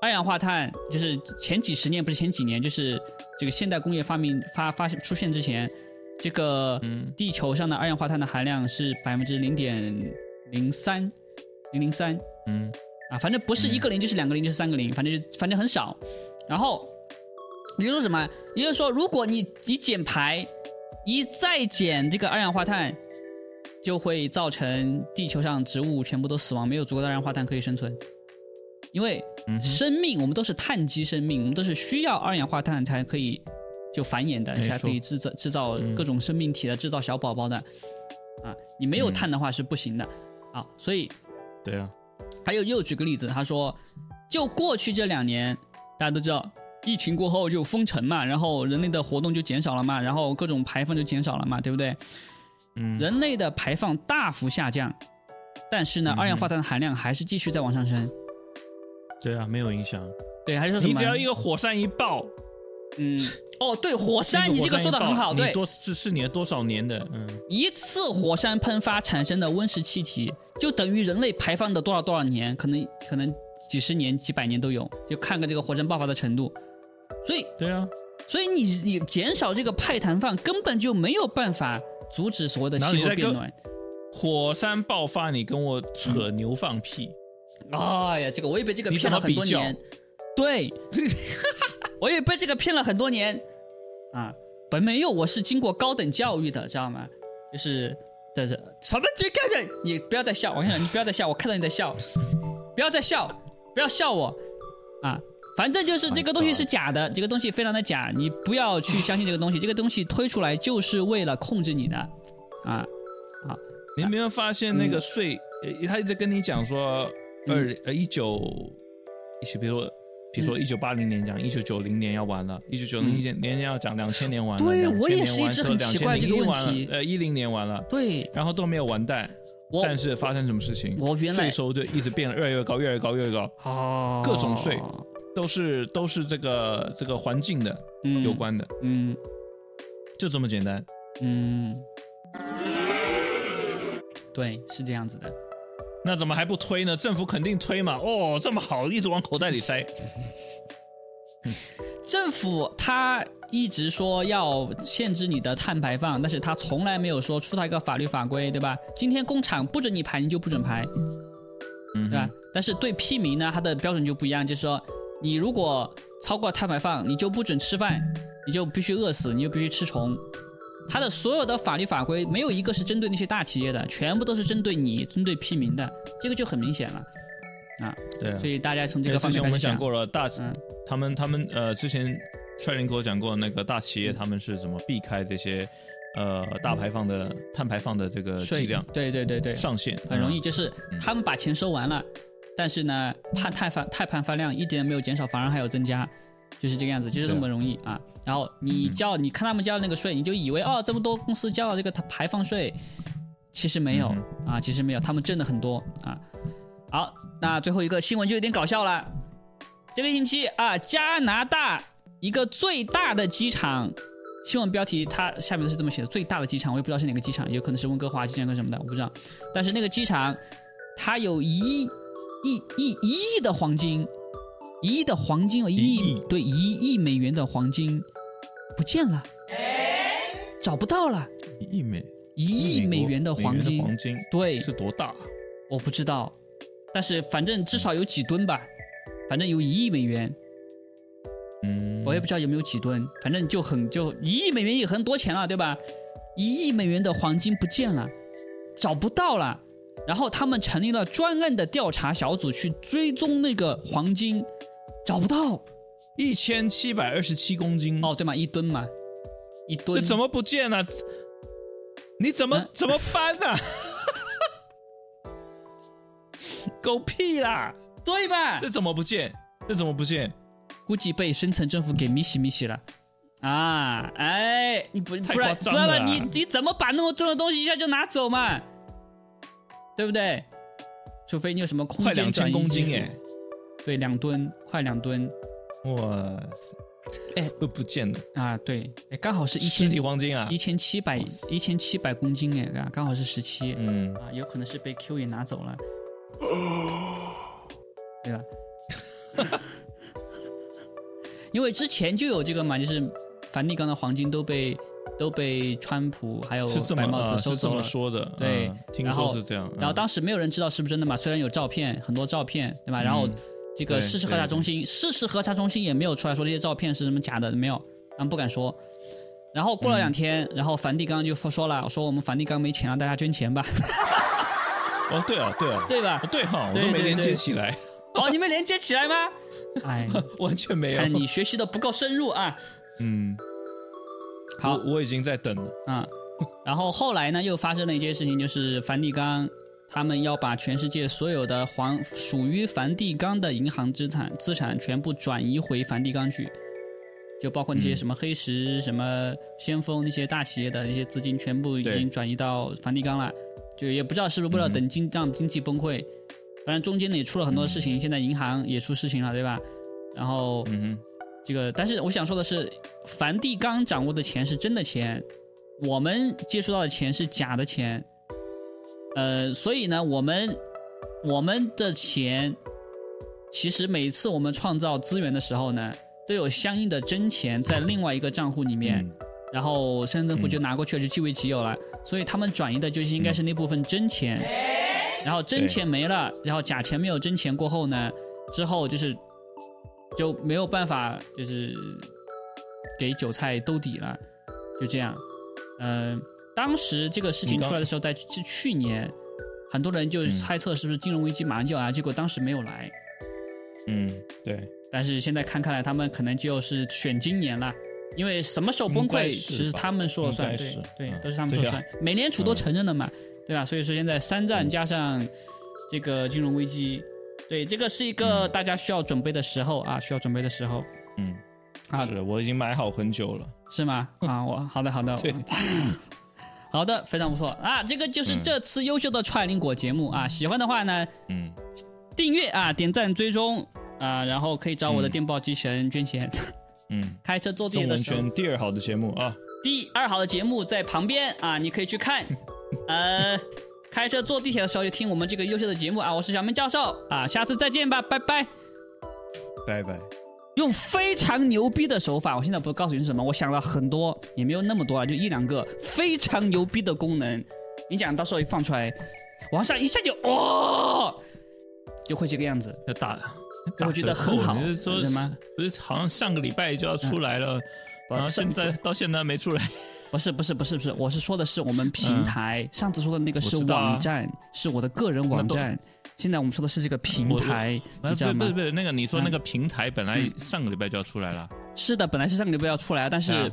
二氧化碳就是前几十年，不是前几年，就是这个现代工业发明发发出现之前，这个嗯。地球上的二氧化碳的含量是百分之零点零三，零零三。嗯啊，反正不是一个零就是两个零就是三个零，反正就反正很少。然后也就是说什么？也就是说，如果你你减排，一再减这个二氧化碳，就会造成地球上植物全部都死亡，没有足够的二氧化碳可以生存。因为嗯生命，我们都是碳基生命，我们都是需要二氧化碳才可以就繁衍的，才可以制造制造嗯各种生命体的，制造小宝宝的。啊，你没有嗯碳的话是不行的。啊，所以对啊，他又又举个例子，他说，就过去这两年，大家都知道，疫情过后就封城嘛，然后人类的活动就减少了嘛，然后各种排放就减少了嘛，对不对？嗯，人类的排放大幅下降，但是呢，嗯二氧化碳的含量还是继续在往上升。对啊，没有影响。对，还是说什么？你只要一个火山一爆，嗯，哦，对，火山，你这个说的很好，对，多是是你的多少年的，嗯，一次火山喷发产生的温室气体，就等于人类排放的多少多少年，可能可能几十年、几百年都有，就看个这个火山爆发的程度。所以，对啊，所以你你减少这个派碳放，根本就没有办法阻止所谓的气候变暖。火山爆发，你跟我扯牛放屁，哎呀，这个 我也被这个骗了很多年。对，我也被这个骗了很多年啊！本没有，我是经过高等教育的，知道吗？就是，这是什么？这个人，你不要再笑！我跟你讲，你不要再笑，我看到你在笑，不要再笑，不要笑我啊！反正就是这个东西是假的，这个东西非常的假，你不要去相信这个东西，这个东西推出来就是为了控制你的啊！好你有没有发现那个税？呃他一直跟你讲说，二呃一九，一起比如说。比如说，一九八零年讲，一九九零年要完了，一九九零年年要讲，两千年完了对我也是一直很奇怪这个2001问题。呃，一零年完了，对。然后都没有完蛋，但是发生什么事情？我原来税收就一直变得越来越高，越来越高，越来越高，哦各种税都是都是这个这个环境的嗯。有关的，嗯。就这么简单。嗯，对，是这样子的。那怎么还不推呢？政府肯定推嘛！哦，这么好，一直往口袋里塞。政府他一直说要限制你的碳排放，但是他从来没有说出台一个法律法规，对吧？今天工厂不准你排，你就不准排，嗯，对吧？但是对屁民呢，他的标准就不一样，就是说你如果超过碳排放，你就不准吃饭，你就必须饿死，你就必须吃虫。它的所有的法律法规没有一个是针对那些大企业的，全部都是针对你、针对屁民的，这个就很明显了啊。对啊。所以大家从这个方面开始想，讲过了，大嗯他们他们呃，之前帅林给我讲过，那个大企业他们是怎么避开这些呃大排放的碳排放的这个税剂量对对对对，上限，很容易，嗯。就是他们把钱收完了，但是呢，碳碳放碳排放量一点也没有减少，反而还有增加，就是这个样子，就是这么容易啊。然后你交，你看他们交的那个税，你就以为哦，这么多公司交了这个排放税，其实没有、嗯啊，其实没有，他们挣的很多啊。好，那最后一个新闻就有点搞笑了。这个星期啊，加拿大一个最大的机场，新闻标题它下面是这么写的：最大的机场，我也不知道是哪个机场，有可能是温哥华机场跟什么的，我不知道。但是那个机场，它有一亿一一一亿的黄金，一亿的黄金哦，一亿对一亿美元的黄金不见了，找不到了，一亿美一亿美元的黄金，黄金对，是多大？我不知道，但是反正至少有几吨吧，反正有一亿美元，嗯，我也不知道有没有几吨，反正就很就一亿美元也很多钱了，对吧？一亿美元的黄金不见了，找不到了。然后他们成立了专案的调查小组去追踪那个黄金，找不到。一千七百二十七公斤，哦，对嘛，一吨嘛，一那吨怎么不见了？你怎么、嗯怎么搬呢、狗屁啦！对吧这？怎么不见？这怎么不见？估计被深层政府给咪洗咪洗了。啊，哎，你不不然不然吧，你你怎么把那么重的东西一下就拿走嘛？对不对？除非你有什么空快间两千公转移技术斤哎，对，两吨，快两吨哇，哎都不见了，啊，对，哎，刚好是一千实体黄金啊一，千七百一千七百公斤哎，啊刚好是十七、嗯，啊，有可能是被 Q 也拿走了，对吧？因为之前就有这个嘛，就是梵蒂冈的黄金都被都被川普还有是帽子收走了。么说的，对嗯听说是这样，然后嗯当时没有人知道是不是真的嘛，虽然有照片，很多照片，对吧？然后嗯这个对事实核查中心，事实核查中心也没有出来说这些照片是什么假的，没有，他们不敢说。然后过了两天，然后梵蒂冈就说了，说我们梵蒂冈没钱了，大家捐钱吧，哦，对啊，对啊，对吧哦？对哈，我都没连接对起来，哦，你们连接起来吗？哎，完全没有。看你学习的不够深入啊。嗯，好我我已经在等了。啊、然后后来呢，又发生了一件事情，就是梵蒂冈他们要把全世界所有的黄属于梵蒂冈的银行资产资产全部转移回梵蒂冈去，就包括那些嗯什么黑石、什么先锋那些大企业的那些资金，全部已经转移到梵蒂冈了。就也不知道是不是为了嗯等经让经济崩溃，反正中间呢也出了很多事情，现在银行也出事情了，对吧？然后嗯这个，但是我想说的是，梵蒂冈掌握的钱是真的钱，我们接触到的钱是假的钱。呃，所以呢，我们我们的钱，其实每次我们创造资源的时候呢，都有相应的真钱在另外一个账户里，面，嗯然后深圳政府就拿过去了，就据为己有了。所以他们转移的就是应该是那部分真钱，然后真钱没了，然后假钱没有真钱过后呢，之后就是就没有办法就是给韭菜兜底了，就这样。嗯、当时这个事情出来的时候，在去去年，很多人就嗯。猜测是不是金融危机马上就要来，结果当时没有来。嗯，对，但是现在看看来，他们可能就是选今年了，因为什么时候崩溃，其实他们说了算，对对，嗯都是他们说了算。美联储都承认了嘛，对吧？所以说现在三战加上这个金融危机，对，这个是一个大家需要准备的时候啊，需要准备的时候，嗯，啊。是我已经买好很久了。是吗？啊，我好的好的，对，好的，非常不错啊，这个就是嗯这次优秀的串林果节目啊，喜欢的话呢，嗯，订阅啊，点赞追踪啊，然后可以找我的嗯电报机器人捐钱。嗯，开车坐地铁的时候，圈第二好的节目啊，第二好的节目在旁边啊，你可以去看。呃，开车坐地铁的时候就听我们这个优秀的节目啊，我是小明教授啊，下次再见吧，拜拜。拜拜。用非常牛逼的手法，我现在不告诉你是什么，我想了很多，也没有那么多啊，就一两个非常牛逼的功能。你想到时候一放出来，往上一下就哦，就会这个样子。要打，我觉得很好你是说什么不是好像上个礼拜就要出来了，然后现在到现在没出来。不是不是不是不是，我是说的是我们平台。上次说的那个是网站，是我的个人网站。现在我们说的是这个平台，不你知道吗是不是？不是那个你说嗯那个平台本来嗯上个礼拜就要出来了，是的，本来是上个礼拜要出来，但是啊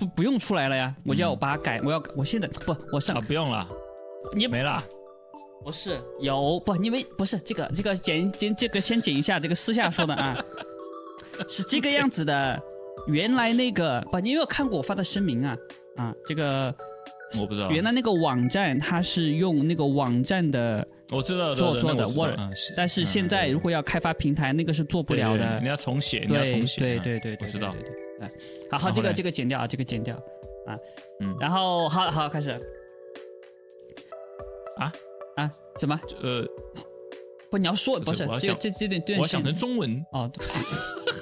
不不用出来了呀。我就要嗯把它改，我要我现在不，我上啊不用了，你没了。不是有不？因为不是这个这个剪剪这个先剪一下，这个私下说的啊，是这个样子的。原来那个不，你有没有看过我发的声明啊？啊，这个我不知道，原来那个网站它是用那个网站的，我知道做做的 Word，嗯但是现在如果要开发平台，那个是做不了的。你。要重写，你要对重写。对嗯对对对，我知道。好好，这个这个剪掉啊，这个剪掉啊，嗯。然后好好开始。啊？啊什么？呃，不，你要说不不是这这这点这点我想成中文，哦，对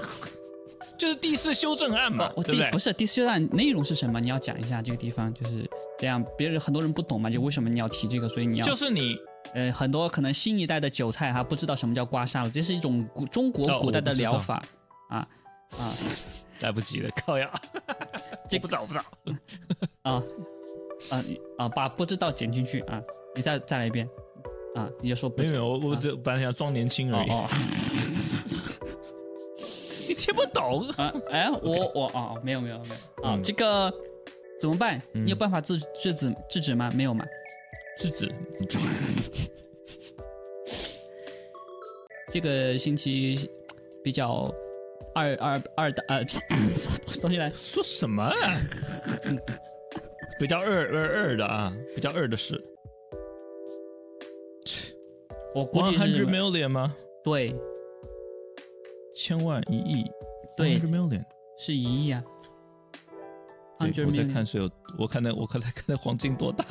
就是第四修正案嘛不对？第不是第四修正案内容是什么？你要讲一下这个地方，就是这样，别人很多人不懂嘛，就为什么你要提这个，所以你要就是你呃，很多可能新一代的韭菜哈不知道什么叫刮痧了，这是一种古中国哦古代的疗法啊啊来不及了，靠呀！这不知道，我不早。啊啊啊，把不知道剪进去啊，你再再来一遍啊，你就说没有没有，我我这本来想装年轻而已，哦哦 你听不懂。啊哎，我我哦没有没有没有啊，嗯这个怎么办？嗯你有办法制制止制止吗？没有吗？制止，这个星期比较二二二的呃，东西来，说什么、啊？比较二二二的啊，比较二的是我估计是 hundred million 吗？对千万一亿，对 million。是一亿啊。我在看是有，我看那我看那看那黄金多大。